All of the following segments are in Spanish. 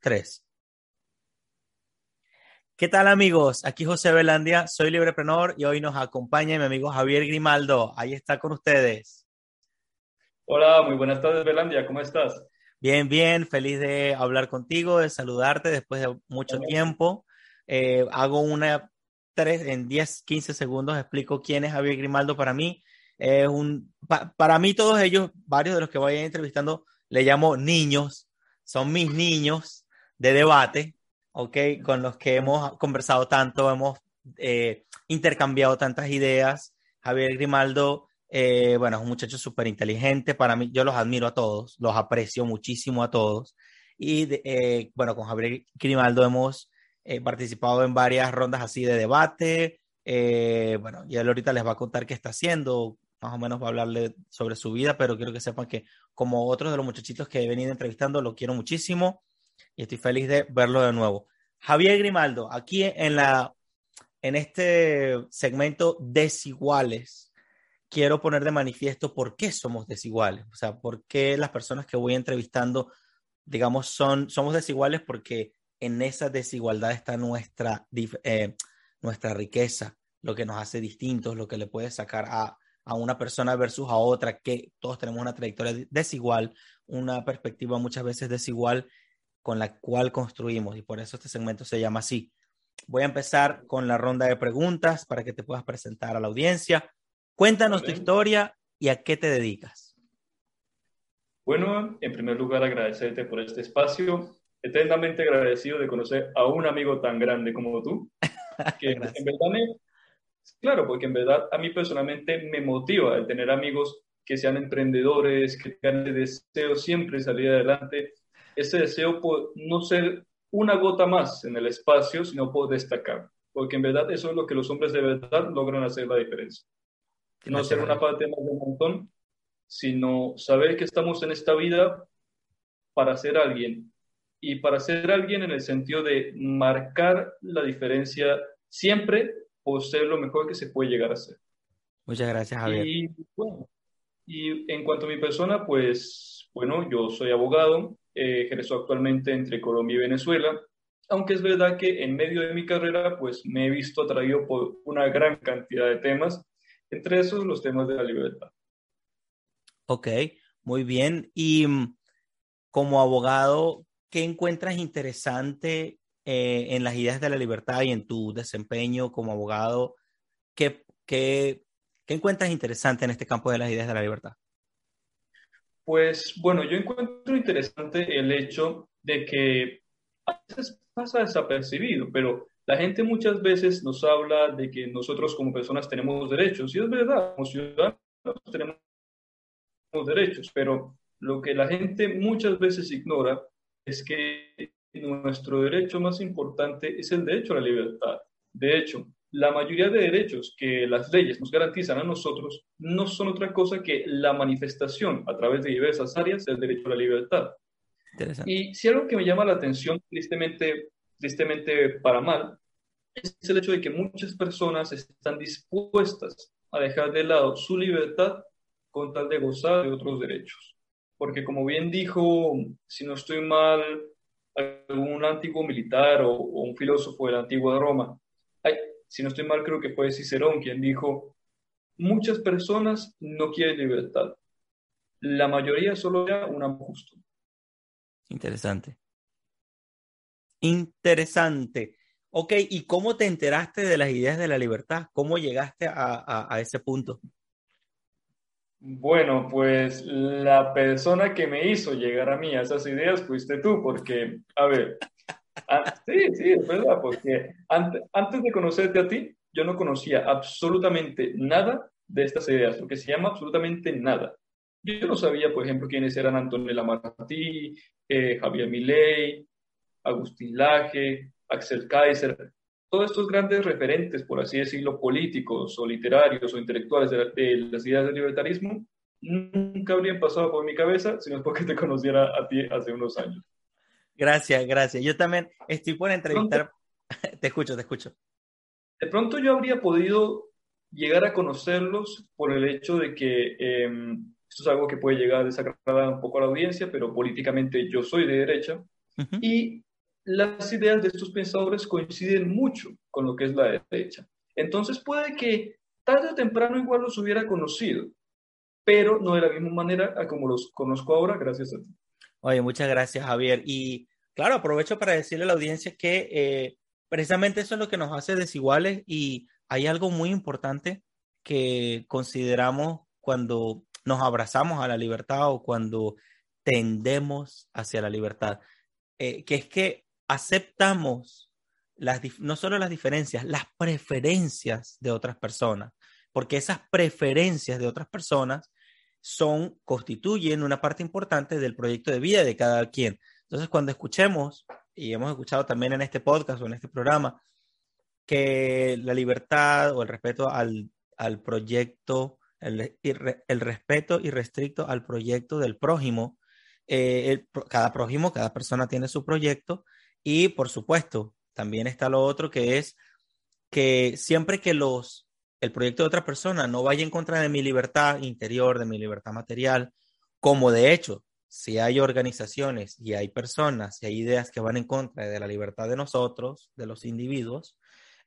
tres. ¿Qué tal amigos? Aquí José Belandia, soy libreprenor y hoy nos acompaña mi amigo Javier Grimaldo. Ahí está con ustedes. Hola, muy buenas tardes Belandia, ¿cómo estás? Bien, bien, feliz de hablar contigo, de saludarte después de mucho tiempo. Eh, hago una tres, en 10, 15 segundos explico quién es Javier Grimaldo para mí. Un, para mí todos ellos, varios de los que voy entrevistando, le llamo niños, son mis niños de debate, ¿ok? Con los que hemos conversado tanto, hemos eh, intercambiado tantas ideas. Javier Grimaldo, eh, bueno, es un muchacho súper inteligente, para mí, yo los admiro a todos, los aprecio muchísimo a todos. Y eh, bueno, con Javier Grimaldo hemos participado en varias rondas así de debate. bueno, y él ahorita les va a contar qué está haciendo, más o menos va a hablarle sobre su vida, pero quiero que sepan que como otros de los muchachitos que he venido entrevistando, lo quiero muchísimo y estoy feliz de verlo de nuevo. Javier Grimaldo, aquí en, la, en este segmento desiguales, quiero poner de manifiesto por qué somos desiguales, o sea, por qué las personas que voy entrevistando, digamos, son, somos desiguales porque en esa desigualdad está nuestra, eh, nuestra riqueza, lo que nos hace distintos, lo que le puede sacar a, a una persona versus a otra, que todos tenemos una trayectoria desigual, una perspectiva muchas veces desigual con la cual construimos y por eso este segmento se llama así. Voy a empezar con la ronda de preguntas para que te puedas presentar a la audiencia. Cuéntanos tu historia y a qué te dedicas. Bueno, en primer lugar agradecerte por este espacio. Eternamente agradecido de conocer a un amigo tan grande como tú, que en verdad me, Claro, porque en verdad a mí personalmente me motiva el tener amigos que sean emprendedores, que tengan el deseo siempre salir adelante, ese deseo por no ser una gota más en el espacio, sino por destacar, porque en verdad eso es lo que los hombres de verdad logran hacer la diferencia. No ser una parte más del montón, sino saber que estamos en esta vida para ser alguien y para ser alguien en el sentido de marcar la diferencia siempre o ser lo mejor que se puede llegar a ser. Muchas gracias, Javier. Y, bueno, y en cuanto a mi persona, pues bueno, yo soy abogado, eh, ejerzo actualmente entre Colombia y Venezuela, aunque es verdad que en medio de mi carrera, pues me he visto atraído por una gran cantidad de temas, entre esos los temas de la libertad. Ok, muy bien. Y mm, como abogado, ¿qué encuentras interesante eh, en las ideas de la libertad y en tu desempeño como abogado, ¿qué, qué, qué encuentras interesante en este campo de las ideas de la libertad? Pues bueno, yo encuentro interesante el hecho de que a veces pasa desapercibido, pero la gente muchas veces nos habla de que nosotros como personas tenemos derechos, y es verdad, como ciudadanos tenemos derechos, pero lo que la gente muchas veces ignora es que nuestro derecho más importante es el derecho a la libertad. De hecho, la mayoría de derechos que las leyes nos garantizan a nosotros no son otra cosa que la manifestación a través de diversas áreas del derecho a la libertad. Y si algo que me llama la atención, tristemente, tristemente para mal, es el hecho de que muchas personas están dispuestas a dejar de lado su libertad con tal de gozar de otros derechos. Porque como bien dijo, si no estoy mal, algún antiguo militar o, un filósofo de la antigua Roma. Si no estoy mal, creo que fue Cicerón quien dijo, muchas personas no quieren libertad. La mayoría solo ya un amo justo. Interesante. Interesante. Ok, ¿y cómo te enteraste de las ideas de la libertad? ¿Cómo llegaste a ese punto? Bueno, pues la persona que me hizo llegar a mí a esas ideas fuiste tú, porque, a ver, sí, sí, es verdad, porque antes, antes de conocerte a ti, yo no conocía absolutamente nada de estas ideas, porque se llama absolutamente nada. Yo no sabía, por ejemplo, quiénes eran Antonella Martí, eh, Javier Milei, Agustín Laje, Axel Kaiser todos estos grandes referentes, por así decirlo, políticos o literarios o intelectuales de, las ideas del libertarismo, nunca habrían pasado por mi cabeza si no es porque te conociera a ti hace unos años. Gracias, gracias. Yo también estoy por entrevistar. te escucho, te escucho. De pronto yo habría podido llegar a conocerlos por el hecho de que em, esto es algo que puede llegar a desagradar un poco a la audiencia, pero políticamente yo soy de derecha. Y las ideas de estos pensadores coinciden mucho con lo que es la derecha. Entonces puede que tarde o temprano igual los hubiera conocido, pero no de la misma manera a como los conozco ahora, gracias a ti. Oye, muchas gracias, Javier. Y claro, aprovecho para decirle a la audiencia que eh, precisamente eso es lo que nos hace desiguales y hay algo muy importante que consideramos cuando nos abrazamos a la libertad o cuando tendemos hacia la libertad, eh, que es que aceptamos las, no solo las diferencias, las preferencias de otras personas, porque esas preferencias de otras personas son, constituyen una parte importante del proyecto de vida de cada quien. Entonces, cuando escuchemos, y hemos escuchado también en este podcast o en este programa, que la libertad o el respeto al, al proyecto, el, el, respeto irrestricto al proyecto del prójimo, eh, cada prójimo, cada persona tiene su proyecto y por supuesto, también está lo otro que es que siempre que los el proyecto de otra persona no vaya en contra de mi libertad interior, de mi libertad material, como de hecho, si hay organizaciones y hay personas y hay ideas que van en contra de la libertad de nosotros, de los individuos,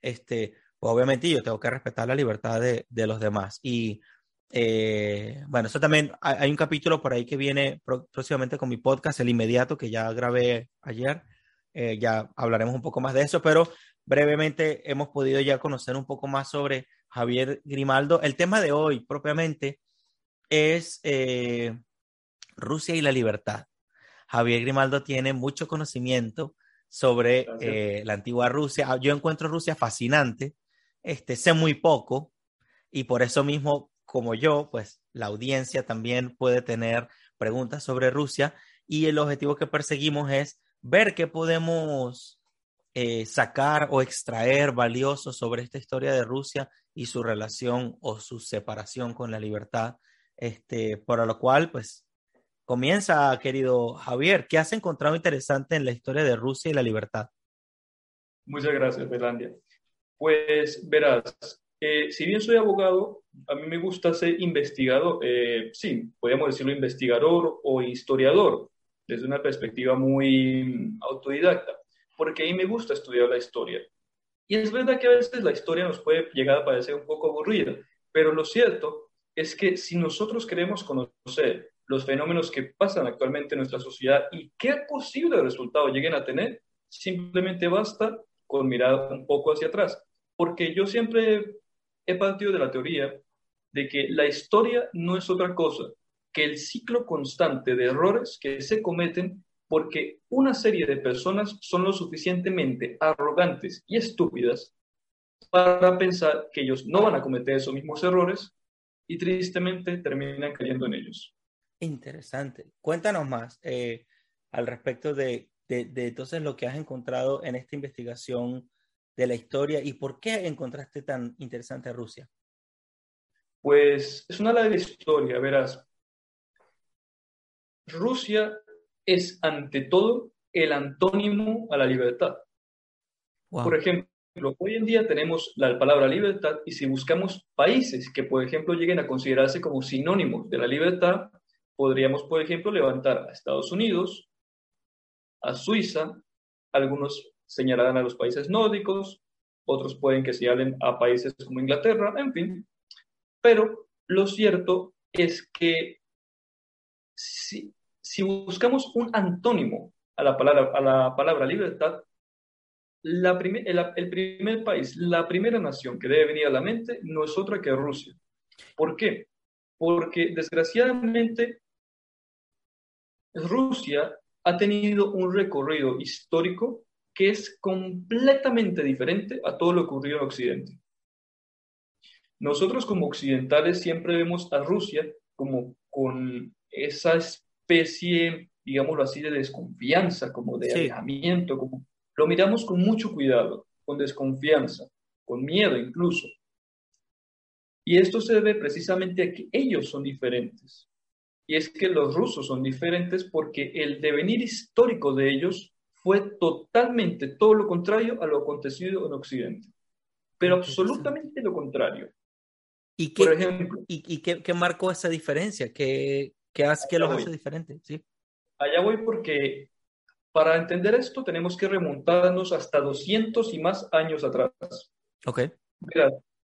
este, pues obviamente yo tengo que respetar la libertad de, de los demás. Y eh, bueno, eso también, hay, un capítulo por ahí que viene próximamente con mi podcast, el inmediato, que ya grabé ayer. Eh, ya hablaremos un poco más de eso, pero brevemente hemos podido ya conocer un poco más sobre Javier Grimaldo. El tema de hoy propiamente es eh, Rusia y la libertad. Javier Grimaldo tiene mucho conocimiento sobre eh, la antigua Rusia. Yo encuentro Rusia fascinante, este, sé muy poco y por eso mismo, como yo, pues la audiencia también puede tener preguntas sobre Rusia y el objetivo que perseguimos es ver qué podemos eh, sacar o extraer valioso sobre esta historia de Rusia y su relación o su separación con la libertad, este, por lo cual, pues, comienza, querido Javier, ¿qué has encontrado interesante en la historia de Rusia y la libertad? Muchas gracias, Belandia. Pues verás, eh, si bien soy abogado, a mí me gusta ser investigador, eh, sí, podríamos decirlo investigador o historiador, desde una perspectiva muy autodidacta porque ahí me gusta estudiar la historia. Y es verdad que a veces la historia nos puede llegar a parecer un poco aburrida, pero lo cierto es que si nosotros queremos conocer los fenómenos que pasan actualmente en nuestra sociedad y qué posible resultado lleguen a tener, simplemente basta con mirar un poco hacia atrás. Porque yo siempre he partido de la teoría de que la historia no es otra cosa que el ciclo constante de errores que se cometen porque una serie de personas son lo suficientemente arrogantes y estúpidas para pensar que ellos no van a cometer esos mismos errores y tristemente terminan cayendo en ellos. Interesante. Cuéntanos más eh, al respecto de, de, de, entonces lo que has encontrado en esta investigación de la historia y por qué encontraste tan interesante a Rusia. Pues es una larga historia, verás. Rusia es ante todo el antónimo a la libertad. Por ejemplo, hoy en día tenemos la palabra libertad y si buscamos países que, por ejemplo, lleguen a considerarse como sinónimos de la libertad, podríamos, por ejemplo, levantar a Estados Unidos, a Suiza, algunos señalarán a los países nórdicos, otros pueden que señalen a países como Inglaterra, en fin. Pero lo cierto es que si, buscamos un antónimo a la palabra, a la palabra libertad, la el, el, primer país, la primera nación que debe venir a la mente no es otra que Rusia. ¿Por qué? Porque desgraciadamente Rusia ha tenido un recorrido histórico que es completamente diferente a todo lo ocurrido en Occidente. Nosotros como occidentales siempre vemos a Rusia como con esas especie, digámoslo así, de desconfianza, como de alejamiento, como lo miramos con mucho cuidado, con desconfianza, con miedo incluso. Y esto se debe precisamente a que ellos son diferentes. Y es que los rusos son diferentes porque el devenir histórico de ellos fue totalmente todo lo contrario a lo acontecido en Occidente. Pero absolutamente lo contrario. ¿Y qué, Por ejemplo, ¿y, qué, qué, marcó esa diferencia? ¿Qué, ¿Qué, hace, qué los hace diferentes? ¿Sí? Allá voy porque Para entender esto tenemos que remontarnos hasta 200 y más años atrás. Ok.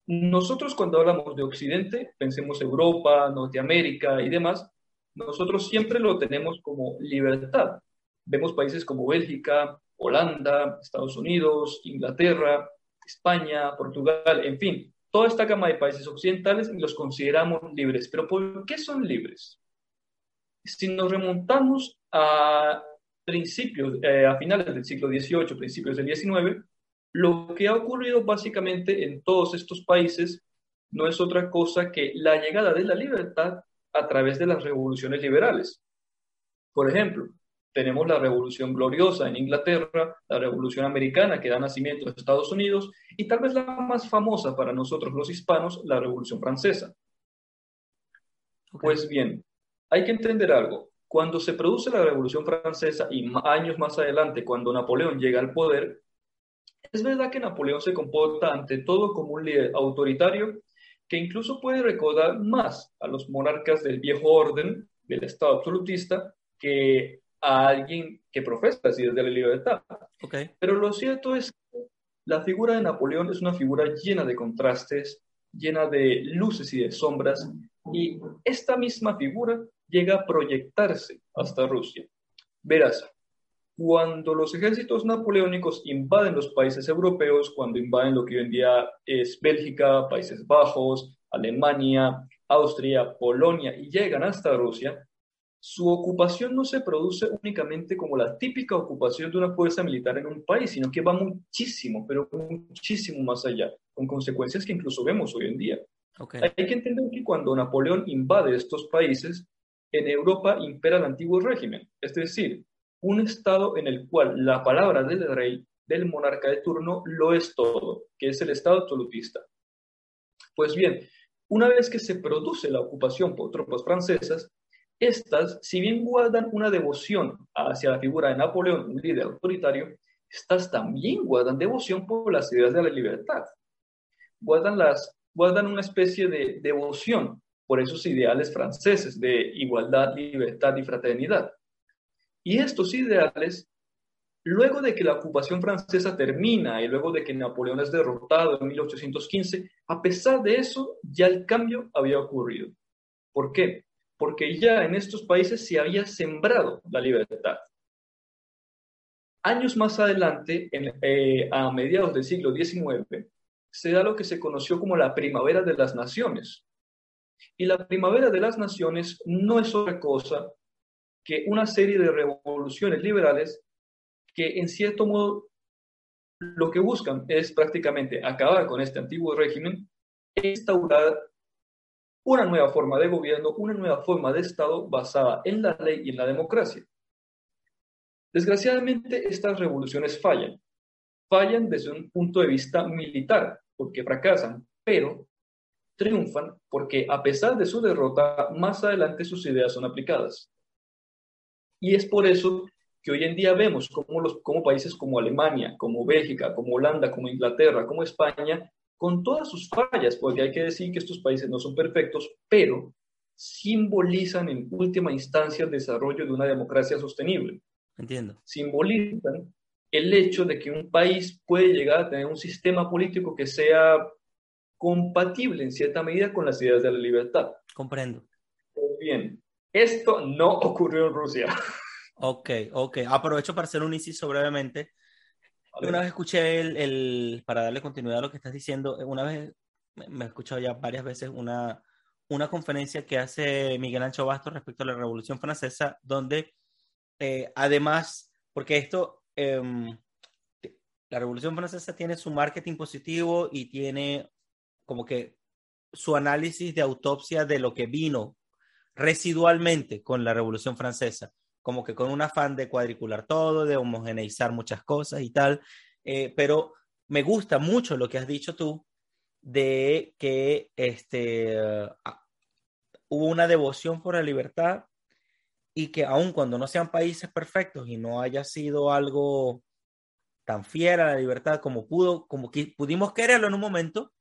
nosotros cuando hablamos de Occidente, pensemos Europa, Norteamérica y demás, nosotros siempre lo tenemos como libertad. Vemos países como Bélgica, Holanda, Estados Unidos, Inglaterra, España, Portugal, en fin, toda esta gama de países occidentales los consideramos libres. Pero ¿por qué son libres? Si nos remontamos a principios, eh, a finales del siglo XVIII, principios del XIX, lo que ha ocurrido básicamente en todos estos países no es otra cosa que la llegada de la libertad a través de las revoluciones liberales. Por ejemplo, tenemos la Revolución Gloriosa en Inglaterra, la Revolución Americana que da nacimiento a Estados Unidos y tal vez la más famosa para nosotros los hispanos, la Revolución Francesa. Pues bien, hay que entender algo. Cuando se produce la Revolución Francesa y años más adelante, cuando Napoleón llega al poder, es verdad que Napoleón se comporta ante todo como un líder autoritario que incluso puede recordar más a los monarcas del viejo orden, del Estado absolutista, que a alguien que profesa así desde la libertad. Okay. Pero lo cierto es que la figura de Napoleón es una figura llena de contrastes, llena de luces y de sombras, y esta misma figura llega a proyectarse hasta Rusia. Verás, cuando los ejércitos napoleónicos invaden los países europeos, cuando invaden lo que hoy en día es Bélgica, Países Bajos, Alemania, Austria, Polonia y llegan hasta Rusia, su ocupación no se produce únicamente como la típica ocupación de una fuerza militar en un país, sino que va muchísimo, pero muchísimo más allá, con consecuencias que incluso vemos hoy en día. Hay que entender que cuando Napoleón invade estos países, en Europa impera el antiguo régimen, es decir, un estado en el cual la palabra del rey, del monarca de turno, lo es todo, que es el estado absolutista. Pues bien, una vez que se produce la ocupación por tropas francesas, estas, si bien guardan una devoción hacia la figura de Napoleón, un líder autoritario, estas también guardan devoción por las ideas de la libertad. Guardan, las, guardan una especie de devoción por esos ideales franceses de igualdad, libertad y fraternidad. Y estos ideales, luego de que la ocupación francesa termina y luego de que Napoleón es derrotado en 1815, a pesar de eso, ya el cambio había ocurrido. ¿Por qué? porque ya en estos países se había sembrado la libertad. Años más adelante, eh, a mediados del siglo XIX, se da lo que se conoció como la Primavera de las Naciones. Y la Primavera de las Naciones no es otra cosa que una serie de revoluciones liberales que en cierto modo lo que buscan es prácticamente acabar con este antiguo régimen instaurar una nueva forma de gobierno, una nueva forma de Estado basada en la ley y en la democracia. Desgraciadamente, estas revoluciones fallan. Fallan desde un punto de vista militar, porque fracasan, pero triunfan porque a pesar de su derrota, más adelante sus ideas son aplicadas. Y es por eso que hoy en día vemos cómo, los, países como Alemania, como Bélgica, como Holanda, como Inglaterra, como España, con todas sus fallas, porque hay que decir que estos países no son perfectos, pero simbolizan en última instancia el desarrollo de una democracia sostenible. Entiendo. Simbolizan el hecho de que un país puede llegar a tener un sistema político que sea compatible en cierta medida con las ideas de la libertad. Comprendo. Pues bien, esto no ocurrió en Rusia. Ok, ok. Aprovecho para hacer un inciso brevemente. Una vez escuché el, para darle continuidad a lo que estás diciendo, una vez me he escuchado ya varias veces una, una conferencia que hace Miguel Ancho Bastos respecto a la Revolución Francesa, donde eh, además, porque esto, em, la Revolución Francesa tiene su marketing positivo y tiene como que su análisis de autopsia de lo que vino residualmente con la Revolución Francesa como que con un afán de cuadricular todo, de homogeneizar muchas cosas y tal, eh, pero me gusta mucho lo que has dicho tú de que este, ah, hubo una devoción por la libertad y que aun cuando no sean países perfectos y no haya sido algo tan fiel a la libertad como pudo, como que pudimos quererlo en un momento,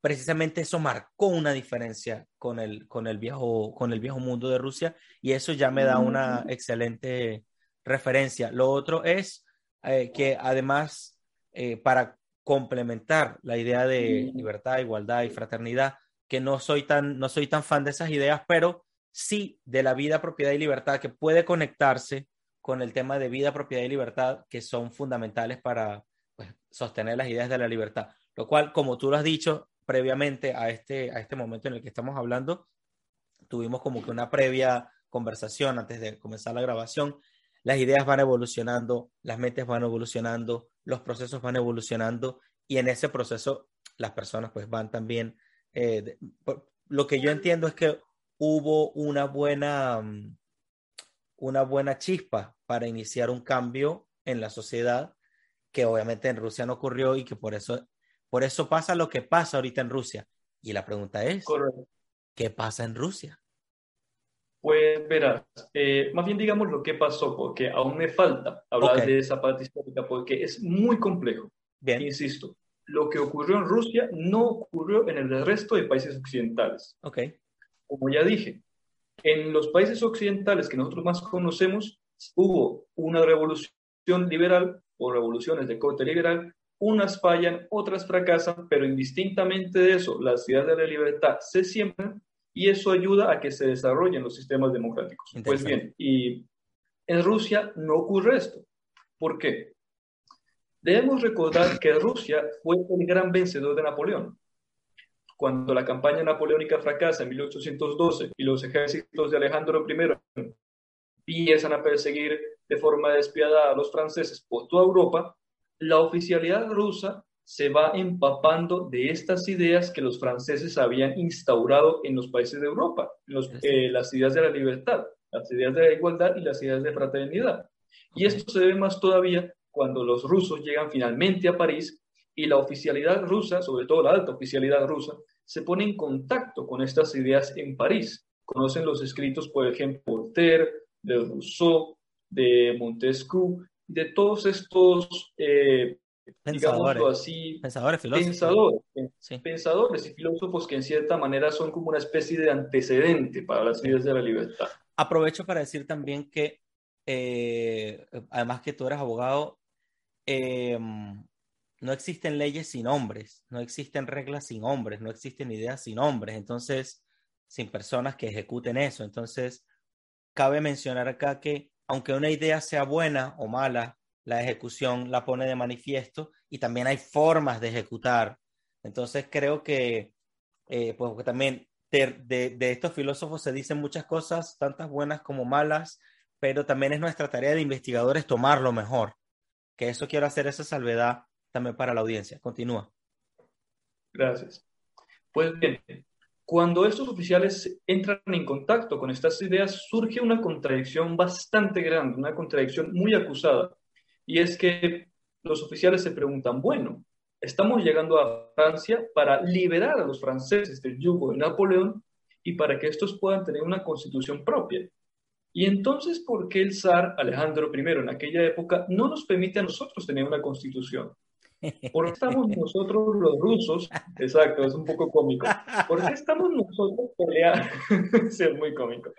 precisamente eso marcó una diferencia con el, con el, viejo, con el viejo mundo de Rusia y eso ya me da una excelente referencia. Lo otro es eh, que además, eh, para complementar la idea de libertad, igualdad y fraternidad, que no soy tan, no soy tan fan de esas ideas, pero sí de la vida, propiedad y libertad, que puede conectarse con el tema de vida, propiedad y libertad, que son fundamentales para pues, sostener las ideas de la libertad. Lo cual, como tú lo has dicho previamente a este, a este momento en el que estamos hablando, tuvimos como que una previa conversación antes de comenzar la grabación. Las ideas van evolucionando, las mentes van evolucionando, los procesos van evolucionando y en ese proceso las personas pues van también. Eh, lo que yo entiendo es que hubo una buena, mm, una buena chispa para iniciar un cambio en la sociedad que obviamente en Rusia no ocurrió y que por eso, por eso pasa lo que pasa ahorita en Rusia. Y la pregunta es, ¿qué pasa en Rusia? Pues verás, eh, más bien digamos lo que pasó, porque aún me falta hablar de esa parte histórica, porque es muy complejo. Bien. Insisto, lo que ocurrió en Rusia no ocurrió en el resto de países occidentales. Okay. Como ya dije, en los países occidentales que nosotros más conocemos, hubo una revolución liberal o revoluciones de corte liberal, unas fallan, otras fracasan, pero indistintamente de eso, las ideas de la libertad se siembran y eso ayuda a que se desarrollen los sistemas democráticos. Pues bien, y en Rusia no ocurre esto. ¿Por qué? Debemos recordar que Rusia fue el gran vencedor de Napoleón. Cuando la campaña napoleónica fracasa en 1812 y los ejércitos de Alejandro I empiezan a perseguir de forma despiadada a los franceses por toda Europa, la oficialidad rusa se va empapando de estas ideas que los franceses habían instaurado en los países de Europa, eh, las ideas de la libertad, las ideas de la igualdad y las ideas de fraternidad. Y esto se ve más todavía cuando los rusos llegan finalmente a París y la oficialidad rusa, sobre todo la alta oficialidad rusa, se pone en contacto con estas ideas en París. Conocen los escritos, por ejemplo, Voltaire, de Rousseau, de Montesquieu, de todos estos, eh, pensadores, así, pensadores, pensadores, pensadores y filósofos que en cierta manera son como una especie de antecedente para las ideas de la libertad. Aprovecho para decir también que, eh, además que tú eres abogado, em, no existen leyes sin hombres, no existen reglas sin hombres, no existen ideas sin hombres, entonces, sin personas que ejecuten eso. Entonces, cabe mencionar acá que aunque una idea sea buena o mala, la ejecución la pone de manifiesto y también hay formas de ejecutar. Entonces creo que, eh, pues también de, estos filósofos se dicen muchas cosas, tantas buenas como malas, pero también es nuestra tarea de investigadores tomar lo mejor. Que eso quiero hacer esa salvedad también para la audiencia. Continúa. Gracias. Pues bien, cuando estos oficiales entran en contacto con estas ideas, surge una contradicción bastante grande, una contradicción muy acusada. Y es que los oficiales se preguntan, bueno, estamos llegando a Francia para liberar a los franceses del yugo de Napoleón y para que estos puedan tener una constitución propia. Y entonces, ¿por qué el zar Alejandro I en aquella época no nos permite a nosotros tener una constitución? ¿Por qué estamos nosotros los rusos? Exacto, es un poco cómico. ¿Por qué estamos nosotros peleando? es muy cómico.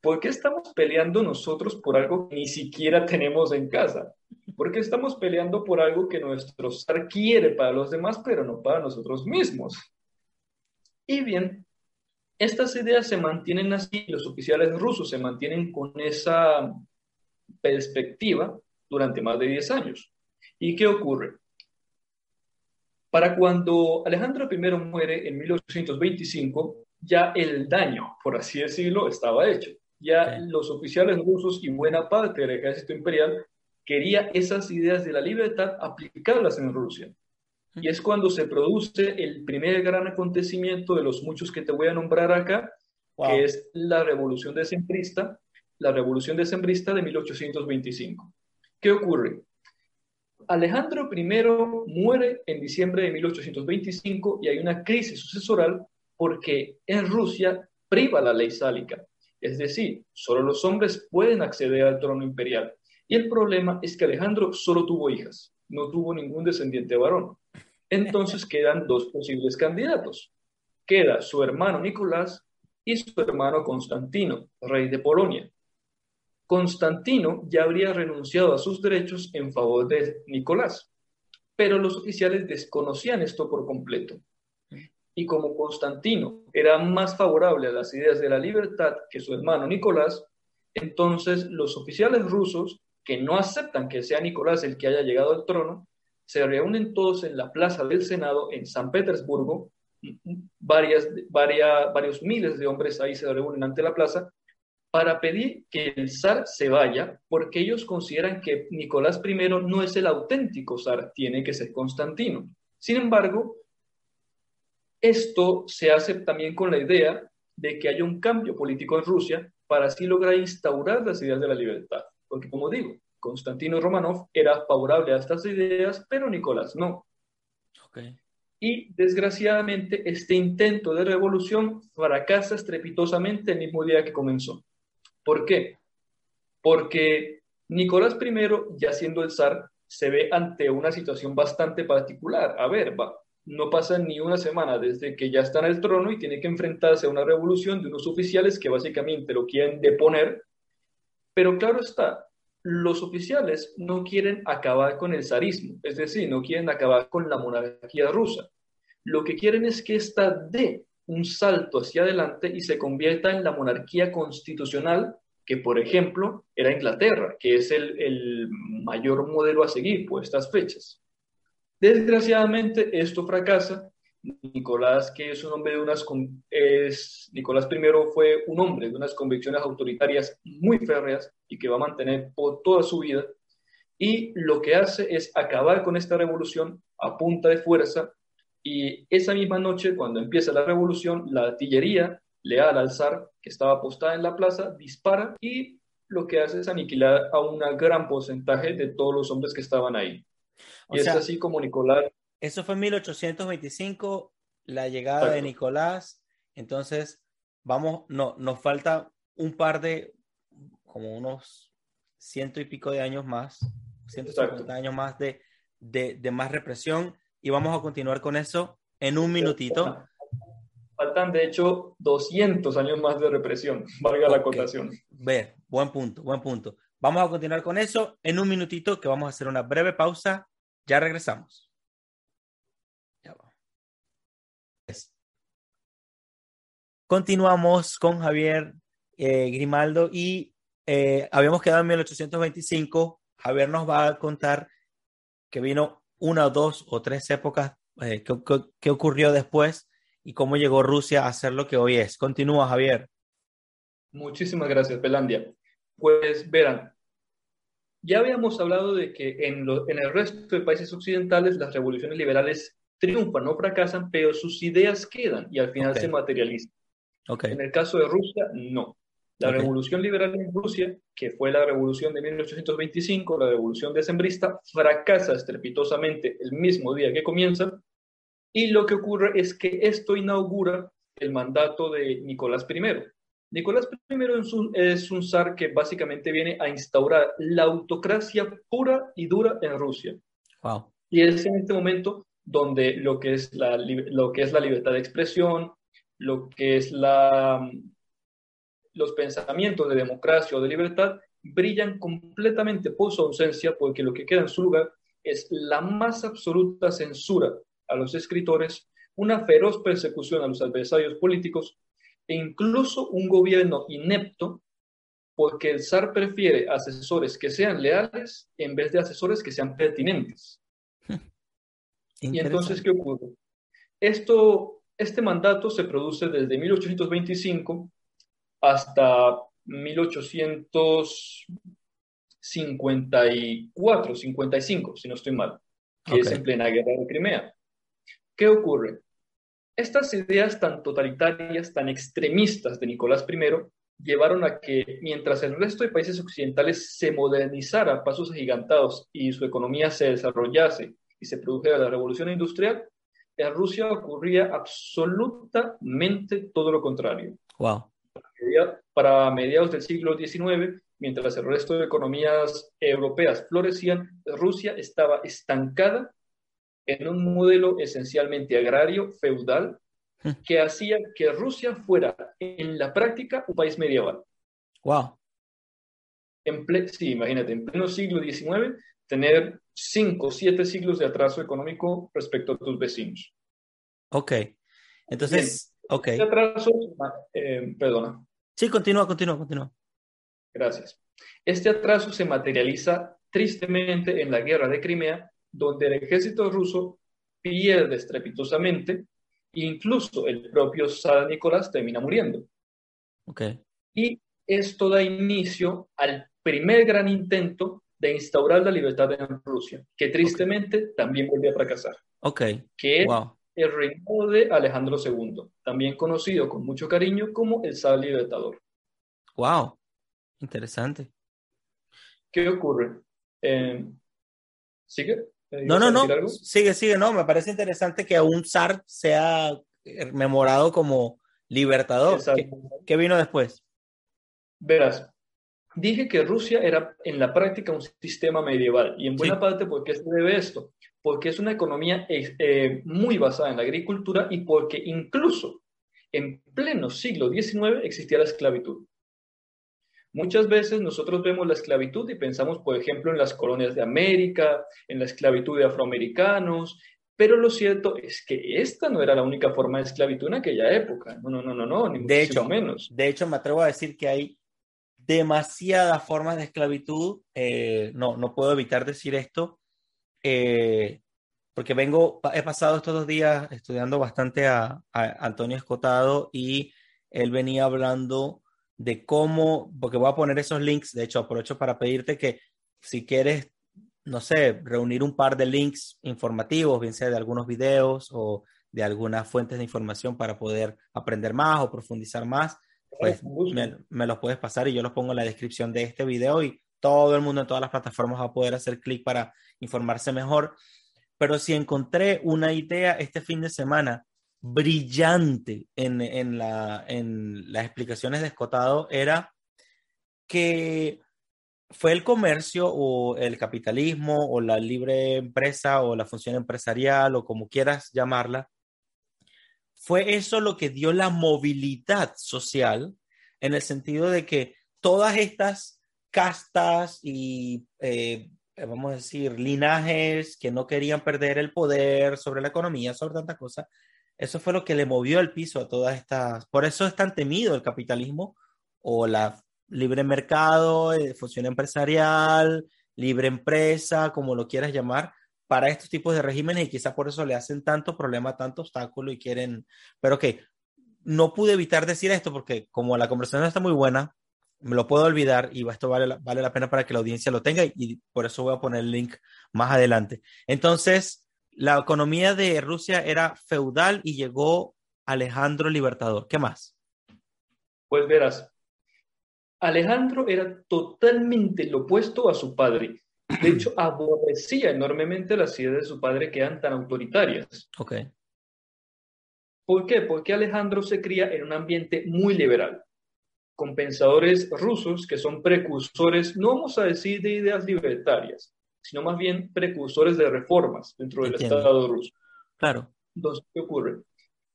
¿Por qué estamos peleando nosotros por algo que ni siquiera tenemos en casa? ¿Por qué estamos peleando por algo que nuestro zar quiere para los demás, pero no para nosotros mismos? Y bien, estas ideas se mantienen así, los oficiales rusos se mantienen con esa perspectiva durante más de 10 años. ¿Y qué ocurre? Para cuando Alejandro I muere en 1825, ya el daño, por así decirlo, estaba hecho. Ya los oficiales rusos y buena parte del ejército imperial quería esas ideas de la libertad aplicarlas en Rusia. Y es cuando se produce el primer gran acontecimiento de los muchos que te voy a nombrar acá, que es la revolución decembrista, la revolución decembrista de 1825. ¿Qué ocurre? Alejandro I muere en diciembre de 1825 y hay una crisis sucesoral porque en Rusia priva la ley sálica, es decir, solo los hombres pueden acceder al trono imperial. Y el problema es que Alejandro solo tuvo hijas, no tuvo ningún descendiente varón. Entonces quedan dos posibles candidatos. Queda su hermano Nicolás y su hermano Constantino, rey de Polonia. Constantino ya habría renunciado a sus derechos en favor de Nicolás, pero los oficiales desconocían esto por completo. Y como Constantino era más favorable a las ideas de la libertad que su hermano Nicolás, entonces los oficiales rusos, que no aceptan que sea Nicolás el que haya llegado al trono, se reúnen todos en la plaza del Senado en San Petersburgo, varias, varios miles de hombres ahí se reúnen ante la plaza para pedir que el zar se vaya, porque ellos consideran que Nicolás I no es el auténtico zar, tiene que ser Constantino. Sin embargo, esto se hace también con la idea de que haya un cambio político en Rusia para así lograr instaurar las ideas de la libertad. Porque como digo, Constantino Romanov era favorable a estas ideas, pero Nicolás no. Y desgraciadamente este intento de revolución fracasa estrepitosamente el mismo día que comenzó. ¿Por qué? Porque Nicolás I, ya siendo el zar, se ve ante una situación bastante particular. A ver, va, no pasa ni una semana desde que ya está en el trono y tiene que enfrentarse a una revolución de unos oficiales que básicamente lo quieren deponer. Pero claro está, los oficiales no quieren acabar con el zarismo, es decir, no quieren acabar con la monarquía rusa. Lo que quieren es que ésta dé un salto hacia adelante y se convierta en la monarquía constitucional que, por ejemplo, era Inglaterra, que es el, mayor modelo a seguir por estas fechas. Desgraciadamente, esto fracasa. Nicolás, que es un hombre de unas es, Nicolás I fue un hombre de unas convicciones autoritarias muy férreas y que va a mantener por toda su vida. Y lo que hace es acabar con esta revolución a punta de fuerza y esa misma noche, cuando empieza la revolución, la artillería leal al zar, que estaba apostada en la plaza, dispara y lo que hace es aniquilar a un gran porcentaje de todos los hombres que estaban ahí. y es así como Nicolás... Eso fue en 1825, la llegada de Nicolás. Entonces, vamos, no, nos falta un par de, como unos ciento y pico de años más, 150 años más de, de, de más represión y vamos a continuar con eso en un minutito. Faltan, de hecho, 200 años más de represión, valga la acotación. Ver, buen punto, buen punto. Vamos a continuar con eso en un minutito, que vamos a hacer una breve pausa. Ya regresamos. Ya va. Continuamos con Javier eh, Grimaldo y eh, habíamos quedado en 1825. Javier nos va a contar que vino una, dos o tres épocas, eh, ¿qué, ocurrió después y cómo llegó Rusia a ser lo que hoy es? Continúa, Javier. Muchísimas gracias, Pelandia. Pues verán, ya habíamos hablado de que en, en el resto de países occidentales las revoluciones liberales triunfan, no fracasan, pero sus ideas quedan y al final se materializan. Okay. En el caso de Rusia, no. La revolución liberal en Rusia, que fue la revolución de 1825, la revolución decembrista, fracasa estrepitosamente el mismo día que comienza, y lo que ocurre es que esto inaugura el mandato de Nicolás I. Nicolás I es un, es un zar que básicamente viene a instaurar la autocracia pura y dura en Rusia. Wow. Y es en este momento donde lo que es la, lo que es la libertad de expresión, lo que es la los pensamientos de democracia o de libertad brillan completamente por su ausencia, porque lo que queda en su lugar es la más absoluta censura a los escritores, una feroz persecución a los adversarios políticos e incluso un gobierno inepto, porque el zar prefiere asesores que sean leales en vez de asesores que sean pertinentes. y entonces, ¿qué ocurre? Esto, este mandato se produce desde 1825 hasta 1854, 55, si no estoy mal, que es en plena guerra de Crimea. ¿Qué ocurre? Estas ideas tan totalitarias, tan extremistas de Nicolás I, llevaron a que mientras el resto de países occidentales se modernizara a pasos agigantados y su economía se desarrollase y se produjera la revolución industrial, en Rusia ocurría absolutamente todo lo contrario. Wow para mediados del siglo XIX, mientras el resto de economías europeas florecían, Rusia estaba estancada en un modelo esencialmente agrario, feudal, hmm. que hacía que Rusia fuera en la práctica un país medieval. Wow. En sí, imagínate, en pleno siglo XIX, tener cinco, siete siglos de atraso económico respecto a tus vecinos. Ok. Entonces, ok. Este atraso, eh, perdona. Sí, continúa, continúa, continúa. Gracias. Este atraso se materializa tristemente en la guerra de Crimea, donde el ejército ruso pierde estrepitosamente e incluso el propio San Nicolás termina muriendo. Okay. Y esto da inicio al primer gran intento de instaurar la libertad en Rusia, que tristemente también volvió a fracasar. Ok. Que es el reinado de Alejandro II, también conocido con mucho cariño como el zar libertador. Wow, interesante. ¿Qué ocurre? Eh, ¿Sigue? No, no, no. Sigue, sigue, no. Me parece interesante que un zar sea memorado como libertador. ¿Qué, vino después? Verás, dije que Rusia era en la práctica un sistema medieval y en buena parte ¿por qué se debe esto? Porque es una economía eh, muy basada en la agricultura y porque incluso en pleno siglo XIX existía la esclavitud. Muchas veces nosotros vemos la esclavitud y pensamos, por ejemplo, en las colonias de América, en la esclavitud de afroamericanos, pero lo cierto es que esta no era la única forma de esclavitud en aquella época. No, no, no, no, no ni de hecho, menos. De hecho, me atrevo a decir que hay demasiadas formas de esclavitud. Eh, no, no puedo evitar decir esto, eh, porque vengo, he pasado estos dos días estudiando bastante a, a Antonio Escotado y él venía hablando de cómo, porque voy a poner esos links, de hecho aprovecho para pedirte que si quieres, no sé, reunir un par de links informativos, bien sea de algunos videos o de algunas fuentes de información para poder aprender más o profundizar más, pues me, los puedes pasar y yo los pongo en la descripción de este video y todo el mundo en todas las plataformas va a poder hacer clic para informarse mejor. Pero si encontré una idea este fin de semana brillante en, en, la, en las explicaciones de Escotado era que fue el comercio o el capitalismo o la libre empresa o la función empresarial o como quieras llamarla, fue eso lo que dio la movilidad social en el sentido de que todas estas castas y, eh, vamos a decir, linajes que no querían perder el poder sobre la economía, sobre tanta cosa, eso fue lo que le movió el piso a todas estas. Por eso es tan temido el capitalismo o la libre mercado, eh, función empresarial, libre empresa, como lo quieras llamar, para estos tipos de regímenes y quizá por eso le hacen tanto problema, tanto obstáculo y quieren. Pero que no pude evitar decir esto porque, como la conversación está muy buena, me lo puedo olvidar y esto vale, vale la pena para que la audiencia lo tenga y por eso voy a poner el link más adelante. Entonces, la economía de Rusia era feudal y llegó Alejandro Libertador. ¿Qué más? Pues verás, Alejandro era totalmente lo opuesto a su padre. De hecho, aborrecía enormemente las ideas de su padre que eran tan autoritarias. Ok. ¿Por qué? Porque Alejandro se cría en un ambiente muy liberal, con pensadores rusos que son precursores, no vamos a decir de ideas libertarias, sino más bien precursores de reformas dentro del Estado ruso. Claro. Entonces, ¿qué ocurre?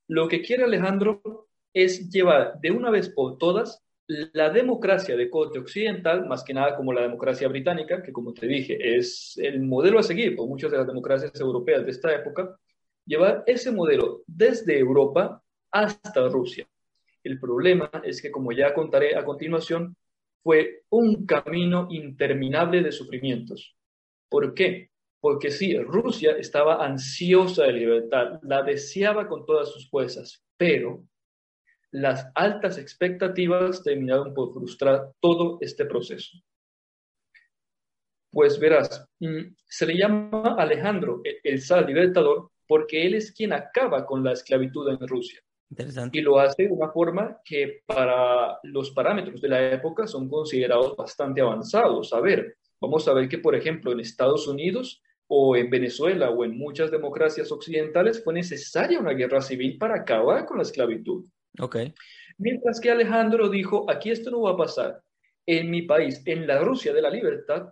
Lo que quiere Alejandro es llevar de una vez por todas la democracia de corte occidental, más que nada como la democracia británica, que como te dije es el modelo a seguir por muchas de las democracias europeas de esta época, llevar ese modelo desde Europa hasta Rusia. El problema es que, como ya contaré a continuación, fue un camino interminable de sufrimientos. ¿Por qué? Porque sí, Rusia estaba ansiosa de libertad, la deseaba con todas sus fuerzas, pero las altas expectativas terminaron por frustrar todo este proceso. Pues verás, mm, se le llama Alejandro el zar libertador porque él es quien acaba con la esclavitud en Rusia. Y lo hace de una forma que para los parámetros de la época son considerados bastante avanzados. A ver, Vamos a ver que, por ejemplo, en Estados Unidos o en Venezuela o en muchas democracias occidentales fue necesaria una guerra civil para acabar con la esclavitud. Okay. Mientras que Alejandro dijo, aquí esto no va a pasar. En mi país, en la Rusia de la libertad,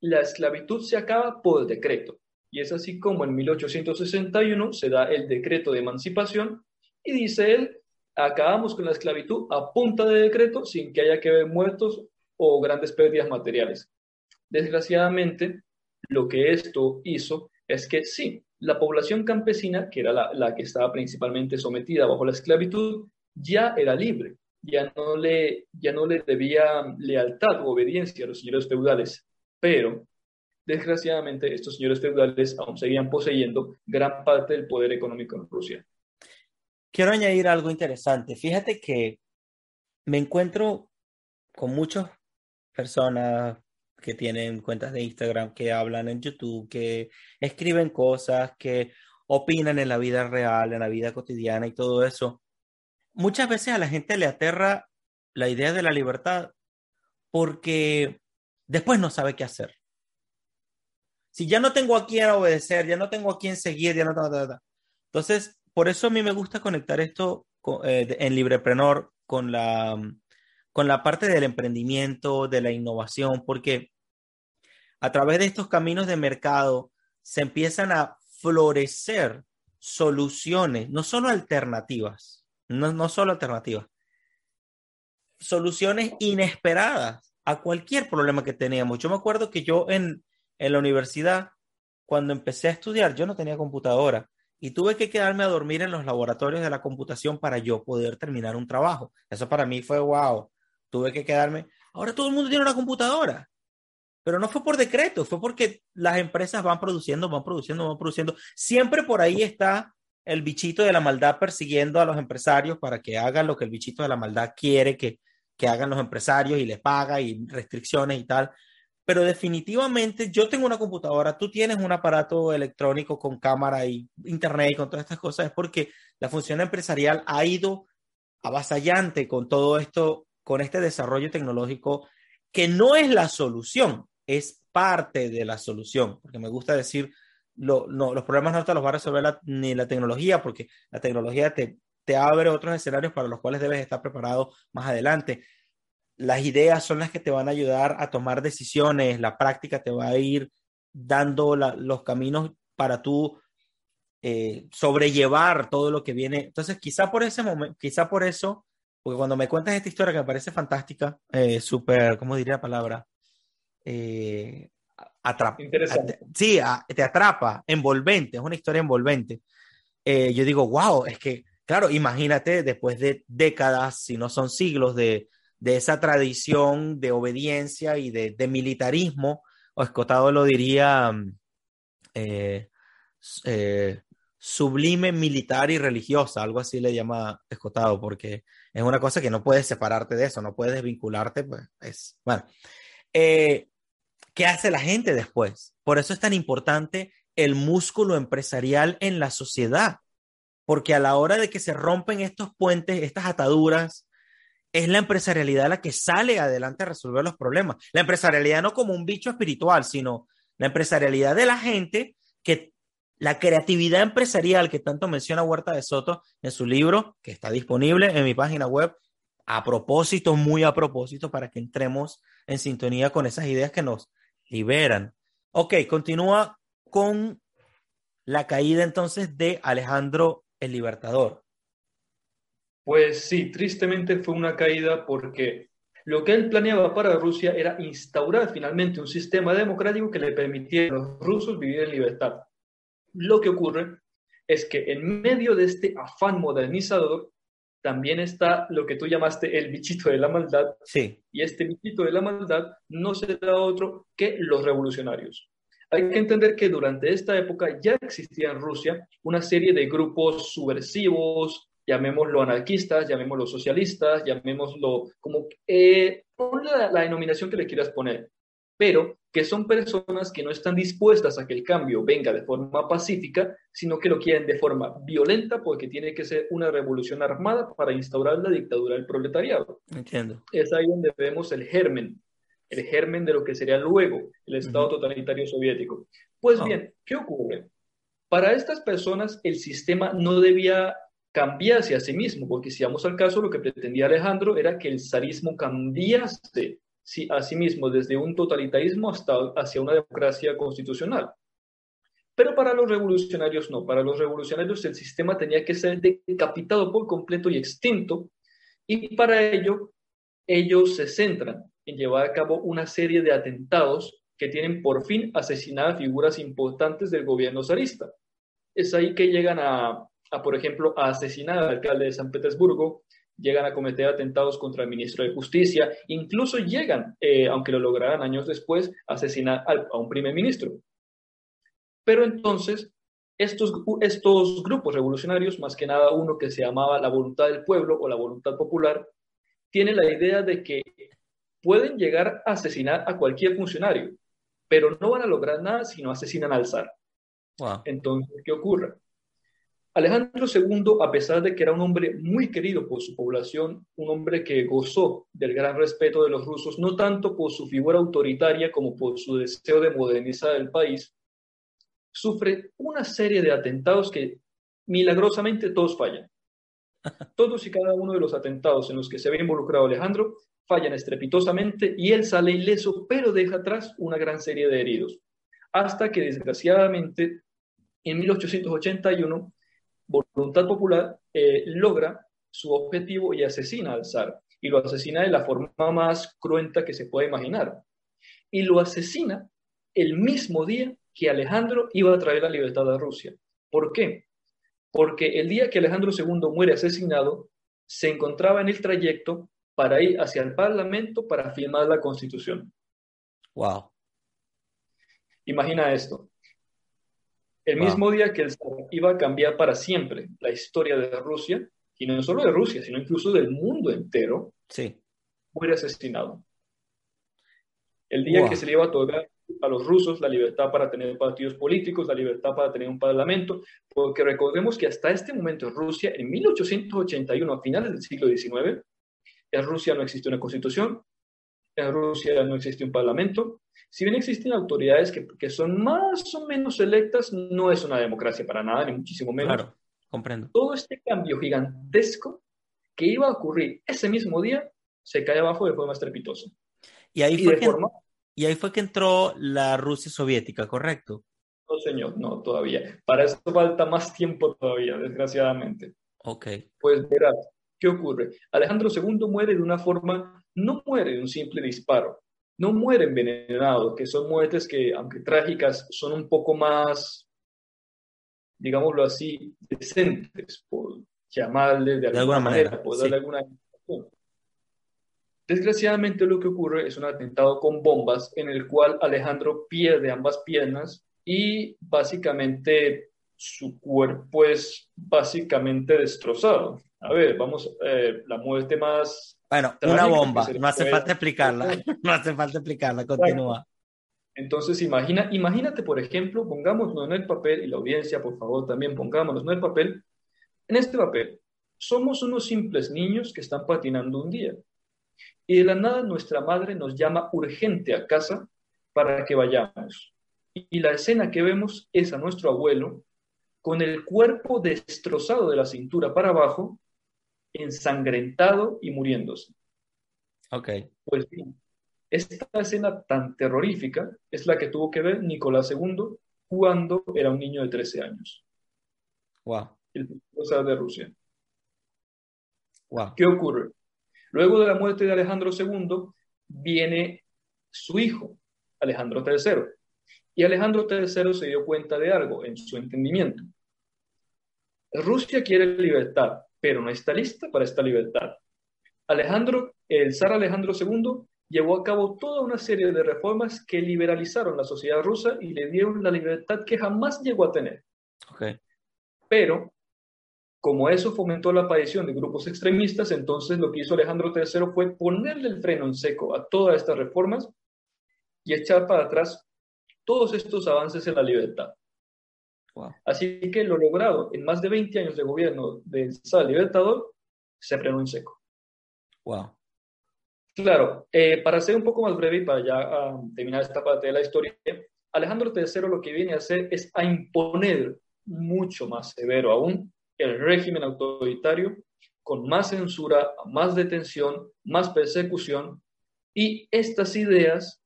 la esclavitud se acaba por decreto. Y es así como en 1861 se da el decreto de emancipación y dice él, acabamos con la esclavitud a punta de decreto sin que haya que ver muertos o grandes pérdidas materiales. Desgraciadamente, lo que esto hizo es que sí, la población campesina, que era la, que estaba principalmente sometida bajo la esclavitud, ya era libre, ya no le, ya no le debía lealtad o obediencia a los señores feudales, pero desgraciadamente estos señores feudales aún seguían poseyendo gran parte del poder económico en Rusia. Quiero añadir algo interesante. Fíjate que me encuentro con muchas personas, que tienen cuentas de Instagram, que hablan en YouTube, que escriben cosas, que opinan en la vida real, en la vida cotidiana y todo eso. Muchas veces a la gente le aterra la idea de la libertad porque después no sabe qué hacer. Si ya no tengo a quién obedecer, ya no tengo a quién seguir, ya no tengo... Entonces, por eso a mí me gusta conectar esto eh, en Libreprenor con la, con la parte del emprendimiento, de la innovación, porque a través de estos caminos de mercado se empiezan a florecer soluciones, no solo alternativas, no, no solo alternativas, soluciones inesperadas a cualquier problema que teníamos. Yo me acuerdo que yo en, en la universidad, cuando empecé a estudiar, yo no tenía computadora y tuve que quedarme a dormir en los laboratorios de la computación para yo poder terminar un trabajo. Eso para mí fue wow tuve que quedarme. Ahora todo el mundo tiene una computadora, pero no fue por decreto, fue porque las empresas van produciendo, van produciendo, van produciendo. Siempre por ahí está el bichito de la maldad persiguiendo a los empresarios para que hagan lo que el bichito de la maldad quiere que, que hagan los empresarios y les paga y restricciones y tal. Pero definitivamente yo tengo una computadora, tú tienes un aparato electrónico con cámara y internet y con todas estas cosas, es porque la función empresarial ha ido avasallante con todo esto con este desarrollo tecnológico que no es la solución, es parte de la solución, porque me gusta decir, no, los problemas no te los va a resolver ni la tecnología, porque la tecnología te, te abre otros escenarios para los cuales debes estar preparado más adelante. Las ideas son las que te van a ayudar a tomar decisiones, la práctica te va a ir dando los caminos para tú eh, sobrellevar todo lo que viene. Entonces, quizá por ese momento, quizá por eso porque cuando me cuentas esta historia que me parece fantástica, eh, súper, ¿cómo diría la palabra? Eh, atrapa. Interesante. sí, te atrapa, envolvente, es una historia envolvente. Eh, yo digo, wow, es que, claro, imagínate después de décadas, si no son siglos, de, de esa tradición de obediencia y de, de militarismo, o Escotado lo diría, eh, eh, sublime militar y religiosa, algo así le llama Escotado, porque es una cosa que no puedes separarte de eso, no puedes desvincularte, pues es, bueno. Eh, ¿Qué hace la gente después? Por eso es tan importante el músculo empresarial en la sociedad, porque a la hora de que se rompen estos puentes, estas ataduras, es la empresarialidad la que sale adelante a resolver los problemas. La empresarialidad no como un bicho espiritual, sino la empresarialidad de la gente que la creatividad empresarial que tanto menciona Huerta de Soto en su libro, que está disponible en mi página web, a propósito, muy a propósito, para que entremos en sintonía con esas ideas que nos liberan. Ok, continúa con la caída entonces de Alejandro el Libertador. Pues sí, tristemente fue una caída porque lo que él planeaba para Rusia era instaurar finalmente un sistema democrático que le permitiera a los rusos vivir en libertad. Lo que ocurre es que en medio de este afán modernizador también está lo que tú llamaste el bichito de la maldad. Sí. Y este bichito de la maldad no será otro que los revolucionarios. Hay que entender que durante esta época ya existía en Rusia una serie de grupos subversivos, llamémoslo anarquistas, llamémoslo socialistas, llamémoslo como eh, la, la denominación que le quieras poner, pero que son personas que no están dispuestas a que el cambio venga de forma pacífica, sino que lo quieren de forma violenta porque tiene que ser una revolución armada para instaurar la dictadura del proletariado. Entiendo. Es ahí donde vemos el germen, el germen de lo que sería luego el Estado totalitario soviético. Pues ah. bien, ¿qué ocurre? Para estas personas el sistema no debía cambiarse a sí mismo, porque si vamos al caso, lo que pretendía Alejandro era que el zarismo cambiase sí, asimismo desde un totalitarismo hasta hacia una democracia constitucional. Pero para los revolucionarios no, para los revolucionarios el sistema tenía que ser decapitado por completo y extinto, y para ello ellos se centran en llevar a cabo una serie de atentados que tienen por fin asesinar a figuras importantes del gobierno zarista. Es ahí que llegan a, por ejemplo, a asesinar al alcalde de San Petersburgo, llegan a cometer atentados contra el ministro de Justicia, incluso llegan, eh, aunque lo lograran años después, a asesinar a un primer ministro. Pero entonces, estos, estos grupos revolucionarios, más que nada uno que se llamaba la voluntad del pueblo o la voluntad popular, tiene la idea de que pueden llegar a asesinar a cualquier funcionario, pero no van a lograr nada si no asesinan al zar. Entonces, ¿qué ocurre? Alejandro II, a pesar de que era un hombre muy querido por su población, un hombre que gozó del gran respeto de los rusos, no tanto por su figura autoritaria como por su deseo de modernizar el país, sufre una serie de atentados que milagrosamente todos fallan. Todos y cada uno de los atentados en los que se había involucrado Alejandro fallan estrepitosamente y él sale ileso, pero deja atrás una gran serie de heridos. Hasta que desgraciadamente en 1881 Voluntad Popular eh, logra su objetivo y asesina al zar. Y lo asesina de la forma más cruenta que se puede imaginar. Y lo asesina el mismo día que Alejandro iba a traer la libertad a Rusia. ¿Por qué? Porque el día que Alejandro II muere asesinado, se encontraba en el trayecto para ir hacia el Parlamento para firmar la Constitución. Wow. Imagina esto. El mismo día que el zar iba a cambiar para siempre la historia de Rusia, y no solo de Rusia, sino incluso del mundo entero, sí. muere asesinado. El día que se le iba a otorgar a los rusos la libertad para tener partidos políticos, la libertad para tener un parlamento, porque recordemos que hasta este momento en Rusia, en 1881, a finales del siglo XIX, en Rusia no existe una constitución, en Rusia no existe un parlamento, si bien existen autoridades que, que, son más o menos electas, no es una democracia para nada, ni muchísimo menos. Claro, comprendo. Todo este cambio gigantesco que iba a ocurrir ese mismo día se cae abajo de forma estrepitosa. Y ahí, fue, que, y ahí fue que entró la Rusia soviética, ¿correcto? No, señor, no, todavía. Para eso falta más tiempo todavía, desgraciadamente. Ok. Pues verás, ¿qué ocurre? Alejandro II muere de una forma, no muere de un simple disparo, no muere envenenado, que son muertes que, aunque trágicas, son un poco más, digámoslo así, decentes, por llamarle de alguna, manera, por darle alguna Desgraciadamente lo que ocurre es un atentado con bombas en el cual Alejandro pierde ambas piernas y básicamente su cuerpo es básicamente destrozado. A ver, vamos, eh, la muerte más bueno, una bomba, no hace falta explicarla, no hace falta explicarla, continúa. Entonces, imagina, imagínate, por ejemplo, pongámonos en el papel, y la audiencia, por favor, también pongámonos en el papel. En este papel, somos unos simples niños que están patinando un día. Y de la nada nuestra madre nos llama urgente a casa para que vayamos. Y la escena que vemos es a nuestro abuelo con el cuerpo destrozado de la cintura para abajo, ensangrentado y muriéndose. Ok. Pues bien, esta escena tan terrorífica es la que tuvo que ver Nicolás II cuando era un niño de 13 años. Wow. El de Rusia. Wow. ¿Qué ocurre? Luego de la muerte de Alejandro II viene su hijo, Alejandro III. Y Alejandro III se dio cuenta de algo en su entendimiento. Rusia quiere libertad, pero no está lista para esta libertad. Alejandro, el zar Alejandro II llevó a cabo toda una serie de reformas que liberalizaron la sociedad rusa y le dieron la libertad que jamás llegó a tener. Okay. Pero, como eso fomentó la aparición de grupos extremistas, entonces lo que hizo Alejandro III fue ponerle el freno en seco a todas estas reformas y echar para atrás todos estos avances en la libertad. Así que lo logrado en más de 20 años de gobierno del Sal Libertador se frenó en seco. Wow. Claro, eh, para ser un poco más breve y para ya ah, terminar esta parte de la historia, Alejandro III lo que viene a hacer es a imponer mucho más severo aún el régimen autoritario, con más censura, más detención, más persecución, y estas ideas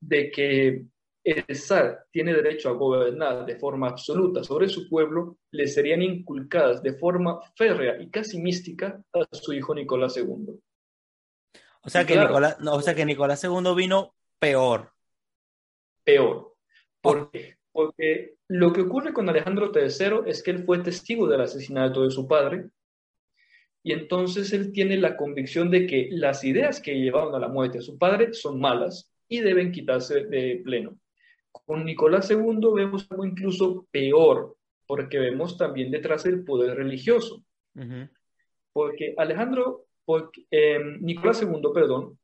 de que el zar tiene derecho a gobernar de forma absoluta sobre su pueblo, le serían inculcadas de forma férrea y casi mística a su hijo Nicolás II. O sea, que Nicolás, no, o sea que Nicolás II vino peor. Peor. ¿Por qué? Porque lo que ocurre con Alejandro III es que él fue testigo del asesinato de su padre y entonces él tiene la convicción de que las ideas que llevaron a la muerte de su padre son malas y deben quitarse de pleno. Con Nicolás II vemos algo incluso peor, porque vemos también detrás el poder religioso. Porque Alejandro, porque, eh, Nicolás II, perdón,